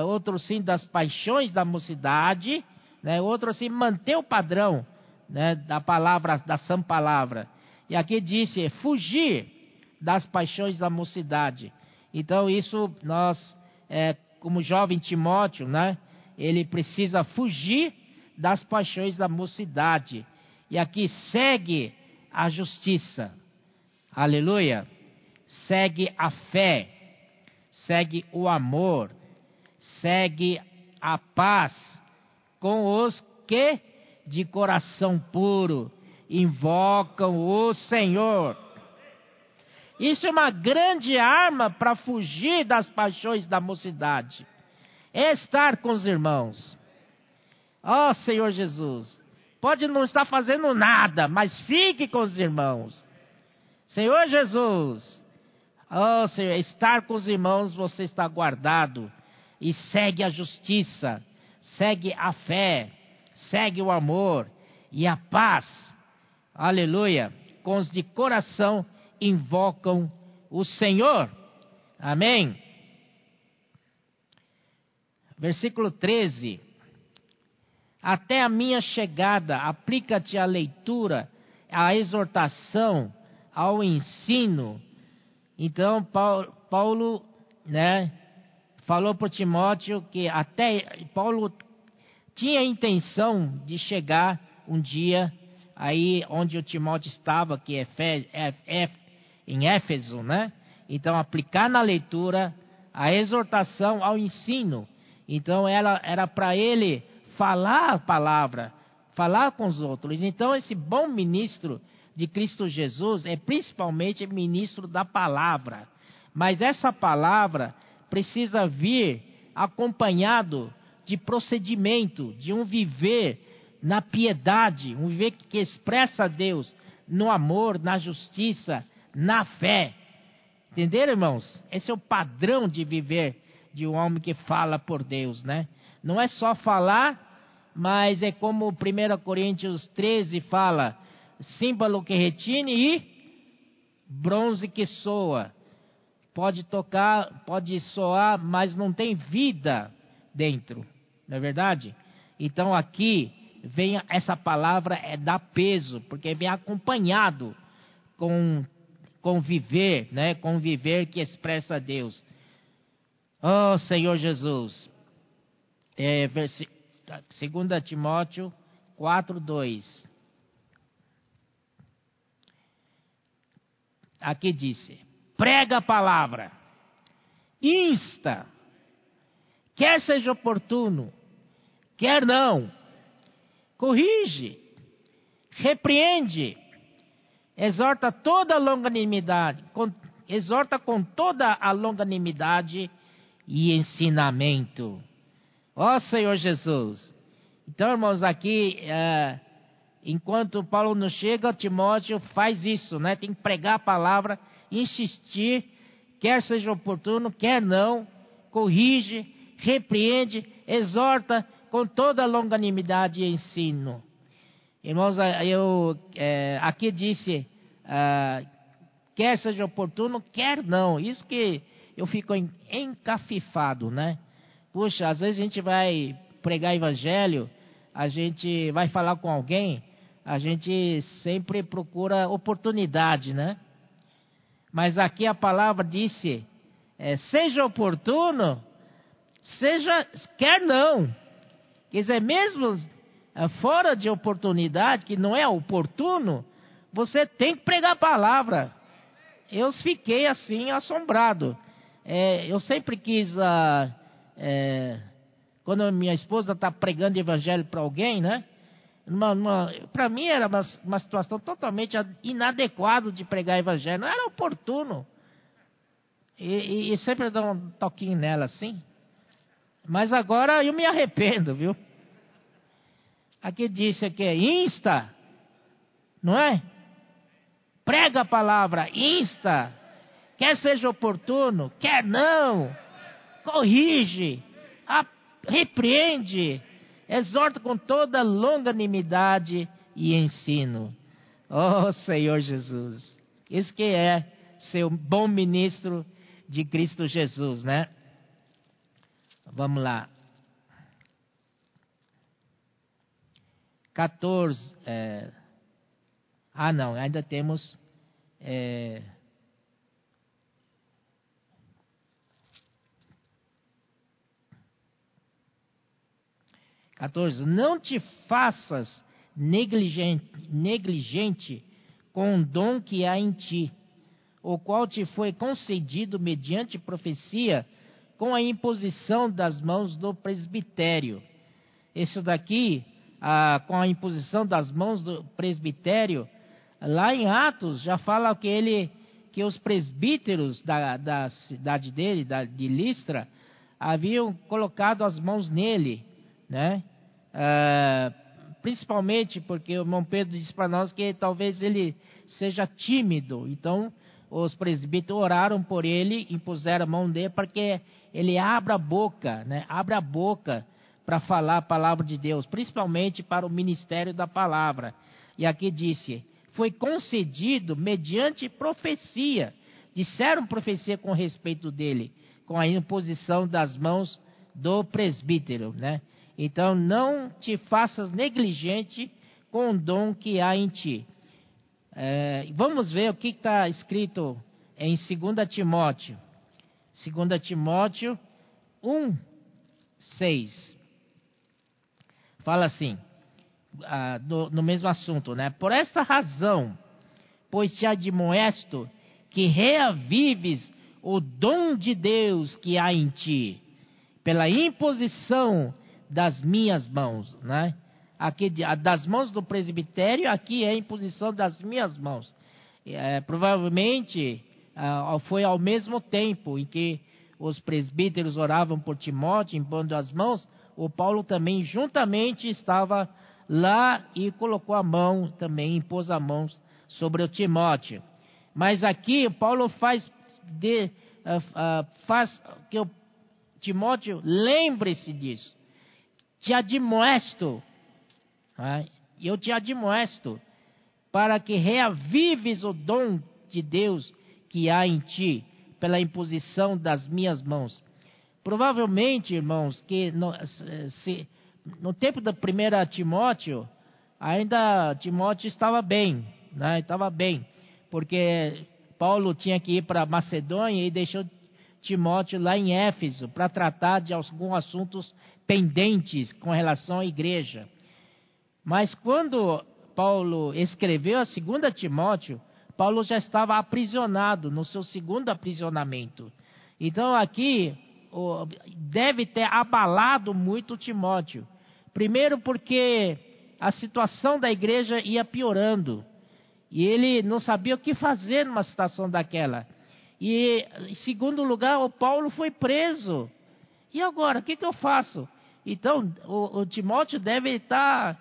outro sim das paixões da mocidade, né? Outro assim manter o padrão, né? Da palavra, da sã palavra. E aqui disse fugir das paixões da mocidade. Então isso nós, é, como jovem Timóteo, né? Ele precisa fugir das paixões da mocidade. E aqui segue a justiça. Aleluia. Segue a fé. Segue o amor. Segue a paz com os que de coração puro invocam o Senhor. Isso é uma grande arma para fugir das paixões da mocidade. É estar com os irmãos Ó oh, Senhor Jesus, pode não estar fazendo nada, mas fique com os irmãos. Senhor Jesus, ó oh, Senhor, estar com os irmãos você está guardado e segue a justiça, segue a fé, segue o amor e a paz. Aleluia, com os de coração invocam o Senhor. Amém. Versículo 13. Até a minha chegada, aplica-te à leitura, à exortação, ao ensino. Então, Paulo, né, falou para Timóteo que até Paulo tinha a intenção de chegar um dia aí onde o Timóteo estava, que é em Éfeso, né? Então, aplicar na leitura a exortação ao ensino. Então, ela era para ele falar a palavra, falar com os outros. Então, esse bom ministro de Cristo Jesus é principalmente ministro da palavra. Mas essa palavra precisa vir acompanhado de procedimento, de um viver na piedade, um viver que expressa Deus no amor, na justiça, na fé. Entenderam, irmãos? Esse é o padrão de viver de um homem que fala por Deus, né? Não é só falar, mas é como 1 Coríntios 13 fala: símbolo que retine e bronze que soa. Pode tocar, pode soar, mas não tem vida dentro, não é verdade? Então aqui vem essa palavra é dar peso, porque vem acompanhado com conviver, né? Conviver que expressa Deus. Oh Senhor Jesus. É, 2 Timóteo 4, 2. Aqui disse: prega a palavra, insta, quer seja oportuno, quer não, corrige, repreende, exorta toda a longanimidade, com, exorta com toda a longanimidade e ensinamento. Ó Senhor Jesus. Então, irmãos, aqui, é, enquanto Paulo não chega, Timóteo faz isso, né? Tem que pregar a palavra, insistir, quer seja oportuno, quer não, corrige, repreende, exorta com toda longanimidade e ensino. Irmãos, eu é, aqui disse, ah, quer seja oportuno, quer não. Isso que eu fico encafifado, né? Puxa, às vezes a gente vai pregar evangelho, a gente vai falar com alguém, a gente sempre procura oportunidade, né? Mas aqui a palavra disse: é, seja oportuno, seja quer não. Quer dizer, mesmo é, fora de oportunidade, que não é oportuno, você tem que pregar a palavra. Eu fiquei assim assombrado. É, eu sempre quis, ah, é, quando minha esposa está pregando evangelho para alguém, né? Para mim era uma, uma, situação totalmente inadequada de pregar evangelho, não era oportuno. E, e, e sempre dá um toquinho nela assim. Mas agora eu me arrependo, viu? Aqui disse que é insta, não é? Prega a palavra, insta. Quer seja oportuno, quer não. Corrige, repreende, exorta com toda longanimidade e ensino. Oh Senhor Jesus, isso que é ser um bom ministro de Cristo Jesus, né? Vamos lá. 14. É, ah, não, ainda temos. É, Quatorze, não te faças negligente, negligente com o dom que há em ti, o qual te foi concedido mediante profecia, com a imposição das mãos do presbitério. Isso daqui ah, com a imposição das mãos do presbitério, lá em Atos já fala que ele, que os presbíteros da, da cidade dele, da, de Listra, haviam colocado as mãos nele, né? Ah, principalmente porque o irmão Pedro disse para nós que talvez ele seja tímido, então os presbíteros oraram por ele, impuseram a mão dele para que ele abra a boca, né? Abra a boca para falar a palavra de Deus, principalmente para o ministério da palavra. E aqui disse: foi concedido mediante profecia. Disseram profecia com respeito dele, com a imposição das mãos do presbítero, né? Então não te faças negligente com o dom que há em ti. É, vamos ver o que está escrito em 2 Timóteo. 2 Timóteo 1, 6. Fala assim, ah, no, no mesmo assunto, né? Por esta razão, pois te admoesto que reavives o dom de Deus que há em ti, pela imposição das minhas mãos, né? Aqui, das mãos do presbitério, aqui é imposição das minhas mãos. É, provavelmente ah, foi ao mesmo tempo em que os presbíteros oravam por Timóteo, impondo as mãos, o Paulo também juntamente estava lá e colocou a mão, também impôs a mão sobre o Timóteo. Mas aqui Paulo faz, de, uh, uh, faz que o Timóteo lembre-se disso. Te admoesto, uh, eu te admoesto, para que reavives o dom de Deus que há em ti, pela imposição das minhas mãos. Provavelmente, irmãos, que no, se, no tempo da primeira Timóteo, ainda Timóteo estava bem, né? estava bem, porque Paulo tinha que ir para Macedônia e deixou Timóteo lá em Éfeso para tratar de alguns assuntos pendentes com relação à igreja. Mas quando Paulo escreveu a segunda Timóteo, Paulo já estava aprisionado no seu segundo aprisionamento. Então aqui deve ter abalado muito Timóteo. Primeiro, porque a situação da igreja ia piorando. E ele não sabia o que fazer numa situação daquela. E, em segundo lugar, o Paulo foi preso. E agora, o que, que eu faço? Então, o, o Timóteo deve estar,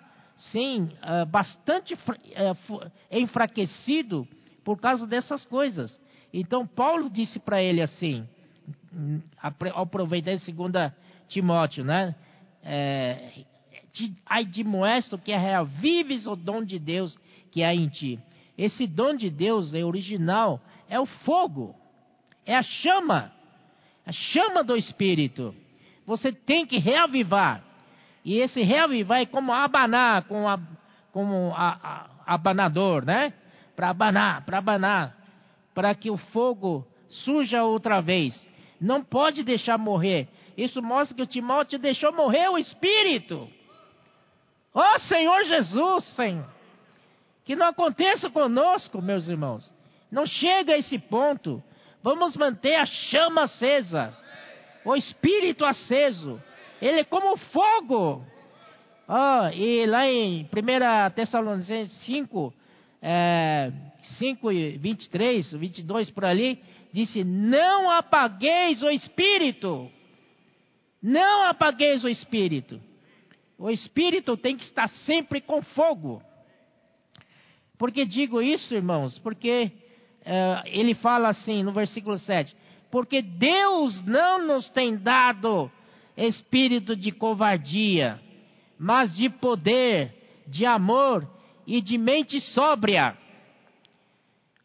sim, uh, bastante uh, enfraquecido por causa dessas coisas. Então, Paulo disse para ele assim: aproveitar em 2 Timóteo, né? É, admoesto que reavives o dom de Deus que há em ti. Esse dom de Deus é original, é o fogo, é a chama, a chama do Espírito. Você tem que reavivar. E esse reavivar é como abanar, como, a, como a, a, abanador, né? Para abanar, para abanar, para que o fogo surja outra vez. Não pode deixar morrer. Isso mostra que o Timóteo deixou morrer o espírito. Ó oh, Senhor Jesus, Senhor. Que não aconteça conosco, meus irmãos. Não chega a esse ponto. Vamos manter a chama acesa. O espírito aceso. Ele é como fogo. Oh, e lá em 1 Tessalonicenses 5, é, 5 e 23, 22 por ali, disse: Não apagueis o espírito. Não apagueis o espírito. O espírito tem que estar sempre com fogo. Por que digo isso, irmãos? Porque ele fala assim no versículo 7: Porque Deus não nos tem dado espírito de covardia, mas de poder, de amor e de mente sóbria.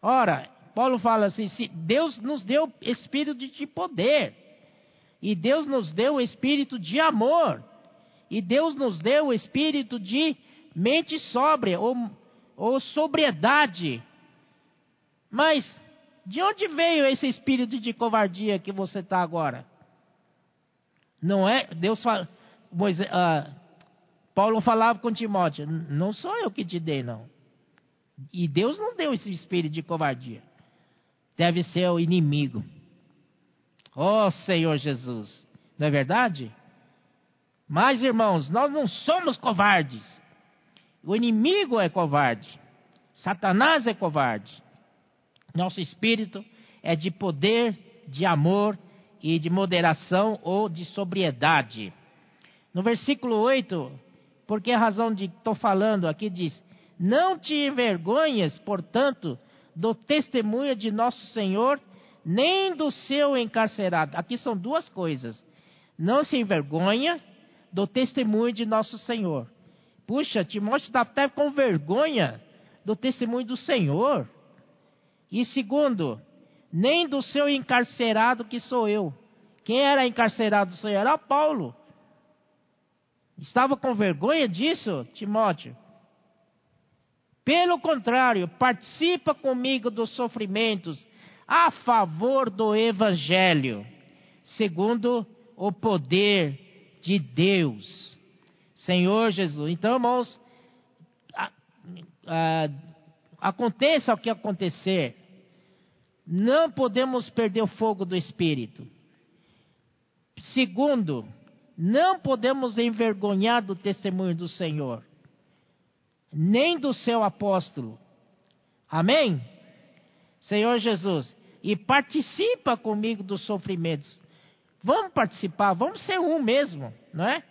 Ora, Paulo fala assim: Deus nos deu espírito de poder, e Deus nos deu espírito de amor, e Deus nos deu espírito de mente sóbria ou, ou sobriedade. Mas de onde veio esse espírito de covardia que você está agora? Não é? Deus fala. Moisés, ah, Paulo falava com Timóteo: Não sou eu que te dei, não. E Deus não deu esse espírito de covardia deve ser o inimigo. Oh Senhor Jesus, não é verdade? Mas irmãos, nós não somos covardes. O inimigo é covarde. Satanás é covarde. Nosso espírito é de poder, de amor e de moderação ou de sobriedade. No versículo 8, por que a razão de estou falando aqui diz: Não te envergonhes, portanto, do testemunho de nosso Senhor, nem do seu encarcerado. Aqui são duas coisas. Não se envergonha do testemunho de nosso Senhor. Puxa, Timóteo está até com vergonha do testemunho do Senhor. E segundo, nem do seu encarcerado que sou eu. Quem era encarcerado do Senhor? Era Paulo. Estava com vergonha disso, Timóteo? Pelo contrário, participa comigo dos sofrimentos a favor do Evangelho, segundo o poder de Deus. Senhor Jesus. Então, irmãos, a, a, aconteça o que acontecer, não podemos perder o fogo do Espírito. Segundo, não podemos envergonhar do testemunho do Senhor, nem do seu apóstolo. Amém? Senhor Jesus, e participa comigo dos sofrimentos. Vamos participar, vamos ser um mesmo, não é?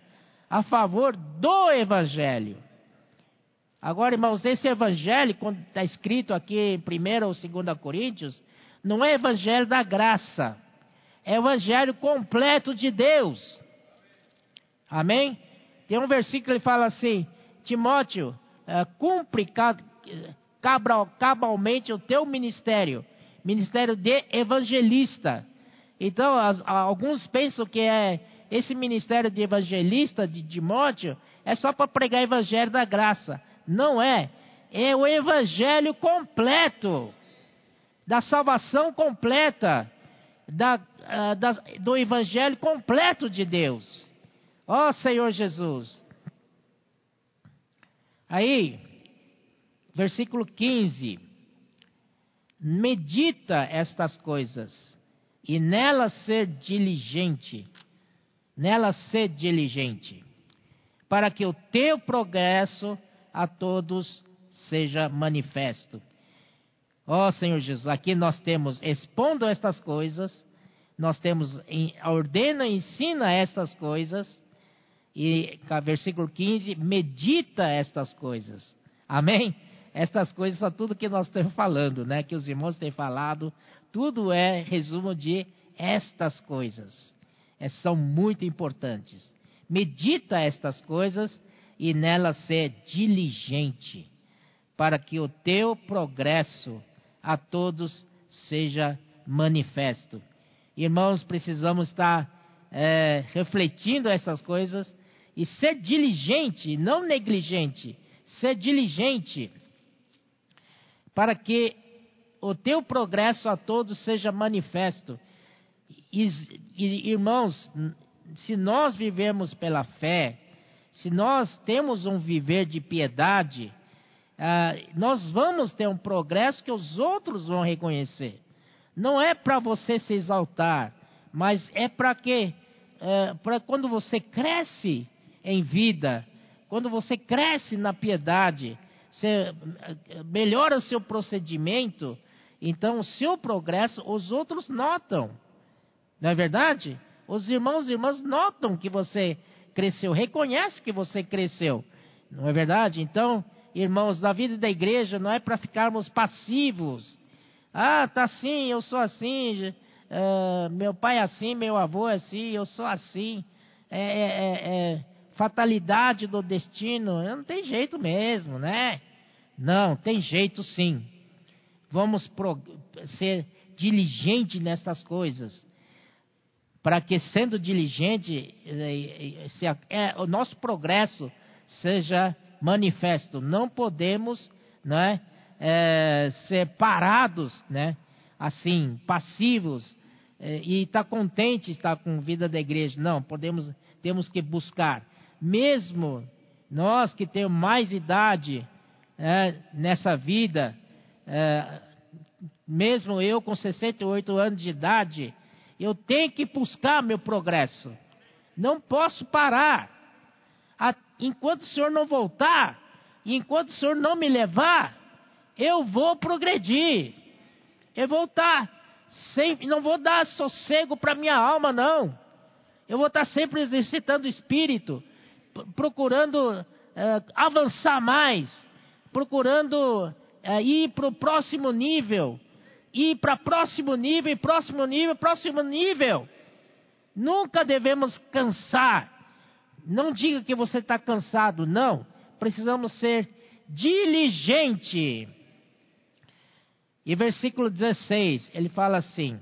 A favor do Evangelho. Agora, irmãos, esse Evangelho, quando está escrito aqui em 1 ou 2 Coríntios, não é Evangelho da graça, é Evangelho completo de Deus. Amém? Tem um versículo que fala assim: Timóteo, uh, cumpre cabalmente o teu ministério, ministério de evangelista. Então, alguns pensam que é esse ministério de evangelista de Timóteo é só para pregar o evangelho da graça. Não é. É o evangelho completo, da salvação completa, da, uh, da, do evangelho completo de Deus. Ó oh, Senhor Jesus. Aí, versículo 15. Medita estas coisas e nela ser diligente, nela ser diligente, para que o teu progresso a todos seja manifesto. Ó oh, Senhor Jesus, aqui nós temos expondo estas coisas, nós temos ordena, ensina estas coisas, e versículo 15, medita estas coisas. Amém? Estas coisas são tudo que nós estamos falando, né? Que os irmãos têm falado, tudo é resumo de estas coisas. É, são muito importantes. Medita estas coisas e nelas ser diligente, para que o teu progresso a todos seja manifesto. Irmãos, precisamos estar é, refletindo essas coisas e ser diligente, não negligente, ser diligente, para que o teu progresso a todos seja manifesto. Irmãos, se nós vivemos pela fé, se nós temos um viver de piedade, nós vamos ter um progresso que os outros vão reconhecer. Não é para você se exaltar, mas é para que, é, para quando você cresce em vida, quando você cresce na piedade, você melhora o seu procedimento, então o seu progresso os outros notam. Não é verdade? Os irmãos e irmãs notam que você cresceu, reconhece que você cresceu. Não é verdade? Então, irmãos, na vida da igreja não é para ficarmos passivos. Ah, tá assim, eu sou assim, uh, meu pai é assim, meu avô é assim, eu sou assim. É, é, é, é fatalidade do destino, não tem jeito mesmo, né? Não, tem jeito sim. Vamos pro, ser diligente nessas coisas, para que sendo diligente, é, o nosso progresso seja manifesto. Não podemos, né, é, ser parados, né, assim, passivos é, e estar tá contente estar com a vida da igreja. Não, podemos, temos que buscar mesmo nós que temos mais idade é, nessa vida, é, mesmo eu com 68 anos de idade, eu tenho que buscar meu progresso. Não posso parar. Enquanto o Senhor não voltar, e enquanto o Senhor não me levar, eu vou progredir. Eu vou estar sempre, não vou dar sossego para minha alma, não. Eu vou estar sempre exercitando o espírito procurando é, avançar mais, procurando é, ir para o próximo nível, ir para próximo nível, próximo nível, próximo nível. Nunca devemos cansar. Não diga que você está cansado, não. Precisamos ser diligente. E versículo 16, ele fala assim: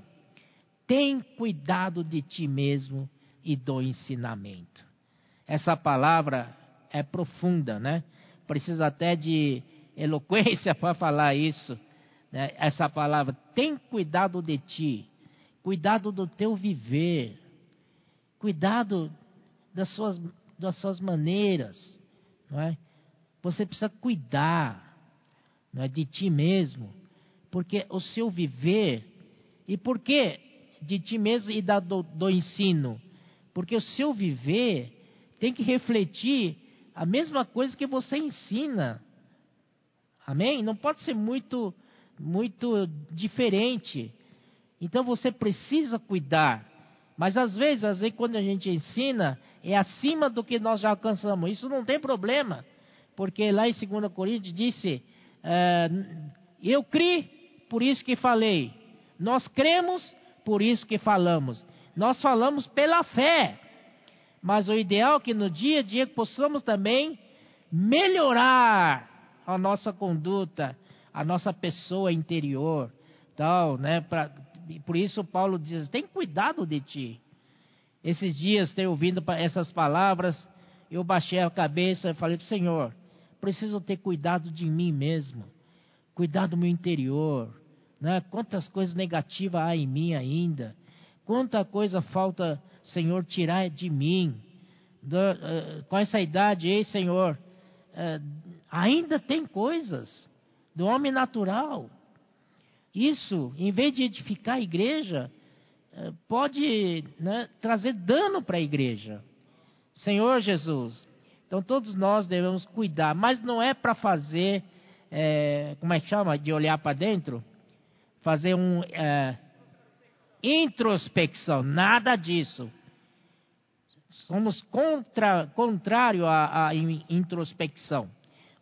tem cuidado de ti mesmo e do ensinamento. Essa palavra é profunda, né? Precisa até de eloquência para falar isso. Né? Essa palavra, tem cuidado de ti, cuidado do teu viver, cuidado das suas, das suas maneiras, não é? Você precisa cuidar não é, de ti mesmo, porque o seu viver, e por que de ti mesmo e da, do, do ensino? Porque o seu viver tem que refletir a mesma coisa que você ensina. Amém? Não pode ser muito, muito diferente. Então você precisa cuidar. Mas às vezes, às vezes quando a gente ensina, é acima do que nós já alcançamos. Isso não tem problema. Porque lá em 2 Coríntios disse: uh, Eu criei, por isso que falei. Nós cremos, por isso que falamos. Nós falamos pela fé. Mas o ideal é que no dia a dia possamos também melhorar a nossa conduta, a nossa pessoa interior, tal, né? Pra, por isso Paulo diz: tem cuidado de ti. Esses dias tenho ouvido essas palavras, eu baixei a cabeça e falei Senhor: preciso ter cuidado de mim mesmo, cuidar do meu interior, né? Quantas coisas negativas há em mim ainda, quanta coisa falta, Senhor, tirar de mim. Uh, com essa idade, ei, Senhor, uh, ainda tem coisas do homem natural. Isso, em vez de edificar a igreja, uh, pode né, trazer dano para a igreja. Senhor Jesus, então todos nós devemos cuidar, mas não é para fazer, é, como é que chama, de olhar para dentro? Fazer um é, introspecção, nada disso. Somos contra, contrário à, à introspecção.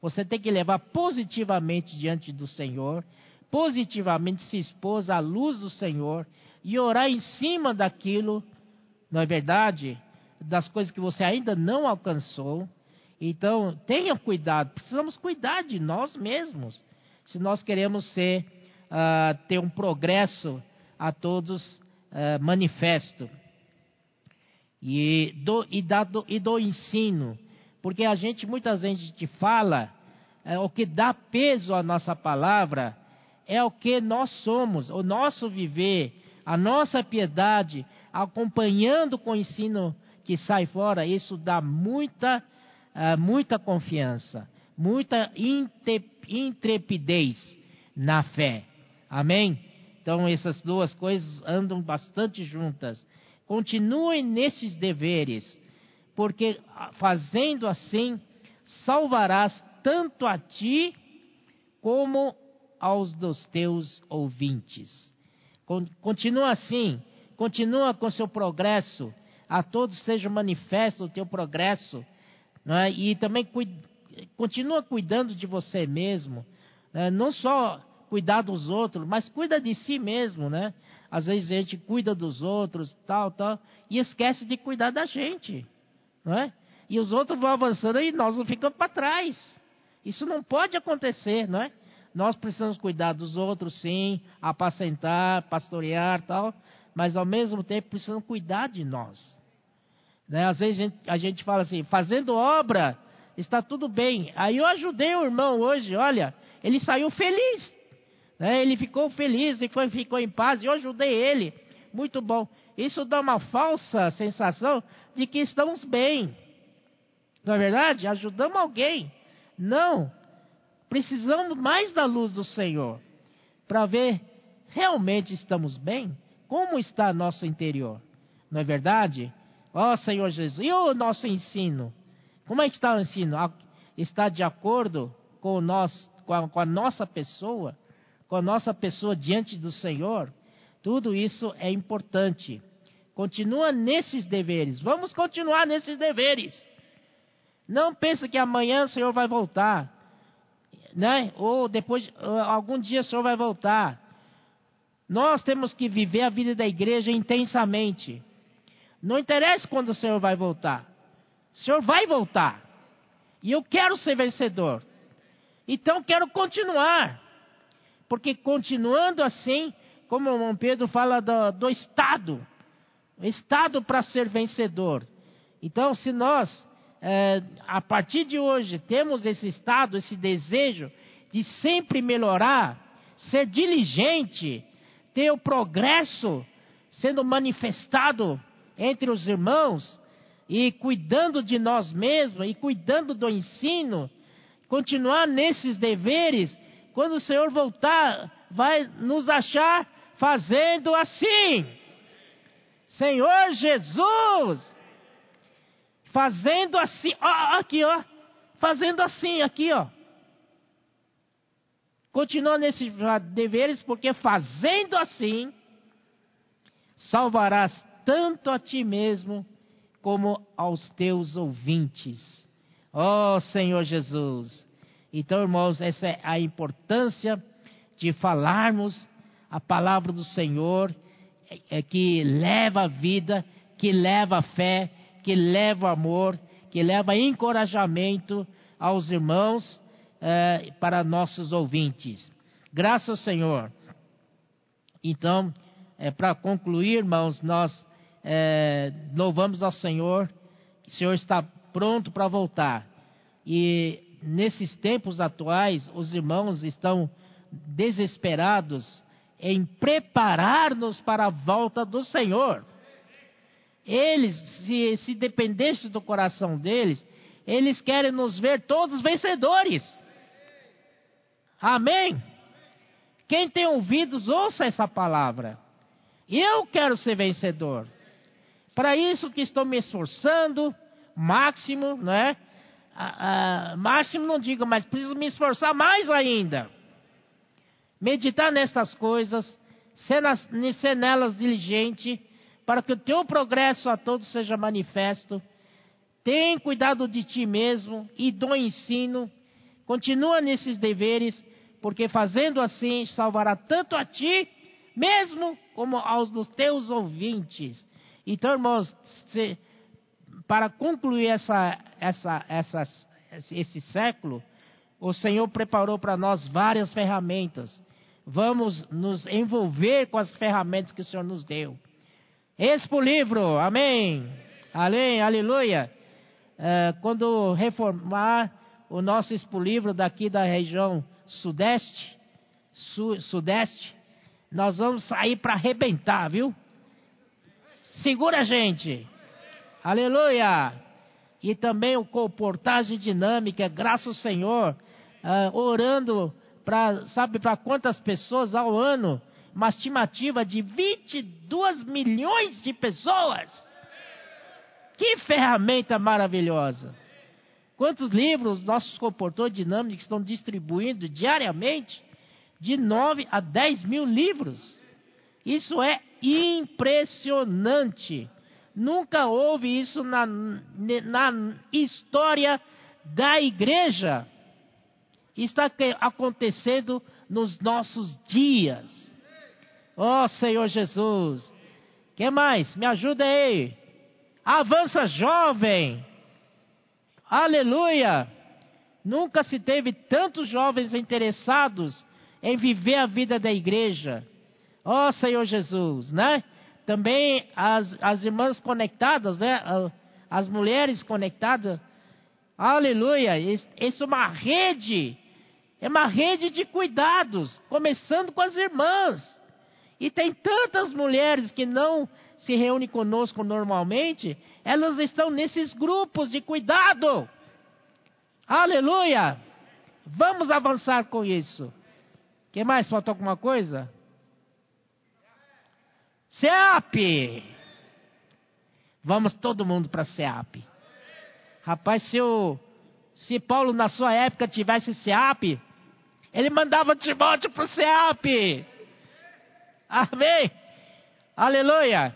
Você tem que levar positivamente diante do Senhor, positivamente se expor à luz do Senhor e orar em cima daquilo, não é verdade? das coisas que você ainda não alcançou. Então, tenha cuidado, precisamos cuidar de nós mesmos, se nós queremos ser, uh, ter um progresso a todos uh, manifesto. E do, e, da, e do ensino, porque a gente, muitas vezes, gente fala, é, o que dá peso à nossa palavra é o que nós somos, o nosso viver, a nossa piedade, acompanhando com o ensino que sai fora, isso dá muita, uh, muita confiança, muita intrepidez na fé. Amém? Então essas duas coisas andam bastante juntas. Continuem nesses deveres, porque ah, fazendo assim salvarás tanto a ti como aos dos teus ouvintes. Continua assim, continua com seu progresso, a todos seja manifesto o teu progresso, é? e também cuida, continua cuidando de você mesmo, é? não só cuidar dos outros, mas cuida de si mesmo, né? Às vezes a gente cuida dos outros, tal, tal, e esquece de cuidar da gente, não é? E os outros vão avançando e nós não ficamos para trás. Isso não pode acontecer, não é? Nós precisamos cuidar dos outros, sim, apacentar, pastorear, tal, mas ao mesmo tempo precisamos cuidar de nós. Né? Às vezes a gente, a gente fala assim, fazendo obra, está tudo bem. Aí eu ajudei o irmão hoje, olha, ele saiu feliz. Né? Ele ficou feliz e foi, ficou em paz, e eu ajudei ele. Muito bom. Isso dá uma falsa sensação de que estamos bem. Não é verdade? Ajudamos alguém. Não. Precisamos mais da luz do Senhor para ver realmente estamos bem. Como está nosso interior? Não é verdade? Ó oh, Senhor Jesus, e o nosso ensino? Como é que está o ensino? Está de acordo com, nós, com, a, com a nossa pessoa? Com a nossa pessoa diante do Senhor? Tudo isso é importante. Continua nesses deveres. Vamos continuar nesses deveres. Não pense que amanhã o Senhor vai voltar. Né? Ou depois, algum dia o Senhor vai voltar. Nós temos que viver a vida da igreja intensamente. Não interessa quando o Senhor vai voltar. O Senhor vai voltar. E eu quero ser vencedor. Então quero continuar. Porque continuando assim, como o irmão Pedro fala do, do Estado, Estado para ser vencedor. Então, se nós, é, a partir de hoje, temos esse Estado, esse desejo de sempre melhorar, ser diligente, ter o progresso sendo manifestado entre os irmãos, e cuidando de nós mesmos, e cuidando do ensino, continuar nesses deveres, quando o Senhor voltar, vai nos achar fazendo assim. Senhor Jesus, fazendo assim, ó, aqui, ó, fazendo assim, aqui, ó. Continua nesses deveres, porque fazendo assim, salvarás tanto a ti mesmo como aos teus ouvintes. Ó oh, Senhor Jesus. Então, irmãos, essa é a importância de falarmos a palavra do Senhor, é, é que leva a vida, que leva a fé, que leva amor, que leva encorajamento aos irmãos eh, para nossos ouvintes. Graças ao Senhor. Então, é, para concluir, irmãos, nós é, louvamos ao Senhor. O Senhor está pronto para voltar. E nesses tempos atuais, os irmãos estão desesperados em preparar-nos para a volta do Senhor. Eles, se, se dependesse do coração deles, eles querem nos ver todos vencedores. Amém? Quem tem ouvidos, ouça essa palavra. Eu quero ser vencedor. Para isso que estou me esforçando, máximo, né? Ah, ah, máximo não digo, mas preciso me esforçar mais ainda. Meditar nestas coisas, ser, nas, ser nelas diligente, para que o teu progresso a todos seja manifesto. Tem cuidado de ti mesmo e do ensino. Continua nesses deveres porque fazendo assim salvará tanto a ti mesmo como aos dos teus ouvintes. Então, irmãos, se, para concluir essa, essa, essas, esse século, o Senhor preparou para nós várias ferramentas. Vamos nos envolver com as ferramentas que o Senhor nos deu. Expo livro, amém. Além, aleluia. É, quando reformar o nosso expo livro daqui da região sudeste, su, sudeste, nós vamos sair para arrebentar, viu? Segura a gente. Aleluia. E também o comportagem dinâmica, graças ao Senhor, uh, orando para, sabe, para quantas pessoas ao ano? Uma estimativa de 22 milhões de pessoas. Que ferramenta maravilhosa. Quantos livros nossos comportadores dinâmicos estão distribuindo diariamente? De 9 a 10 mil livros. Isso é impressionante. Nunca houve isso na, na história da igreja. Está acontecendo nos nossos dias. Ó oh, Senhor Jesus. que mais? Me ajuda aí. Avança jovem. Aleluia! Nunca se teve tantos jovens interessados em viver a vida da igreja. Ó oh, Senhor Jesus, né? Também as, as irmãs conectadas, né? As mulheres conectadas. Aleluia! Isso é uma rede. É uma rede de cuidados, começando com as irmãs. E tem tantas mulheres que não se reúnem conosco normalmente, elas estão nesses grupos de cuidado. Aleluia! Vamos avançar com isso. que mais? Faltou alguma coisa? SEAP! Vamos todo mundo para SEAP. Rapaz, se, o, se Paulo na sua época tivesse SEAP, ele mandava Timóteo para o SEAP. Amém? Aleluia!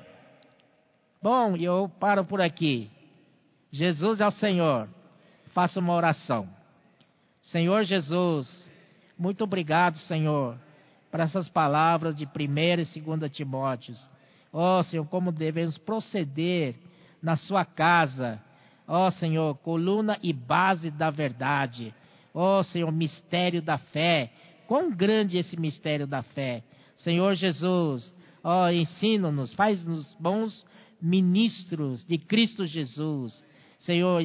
Bom, eu paro por aqui. Jesus é o Senhor. Faça uma oração. Senhor Jesus, muito obrigado, Senhor, por essas palavras de 1 e 2 Timóteos. Ó oh, Senhor, como devemos proceder na sua casa. Ó oh, Senhor, coluna e base da verdade. Ó oh, Senhor, mistério da fé. Quão grande esse mistério da fé. Senhor Jesus, ó, ensina-nos, faz-nos bons ministros de Cristo Jesus. Senhor,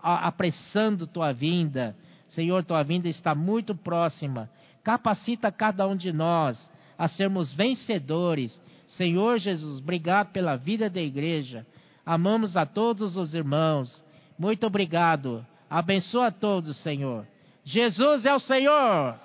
apressando tua vinda. Senhor, tua vinda está muito próxima. Capacita cada um de nós a sermos vencedores. Senhor Jesus, obrigado pela vida da igreja. Amamos a todos os irmãos. Muito obrigado. Abençoa a todos, Senhor. Jesus é o Senhor.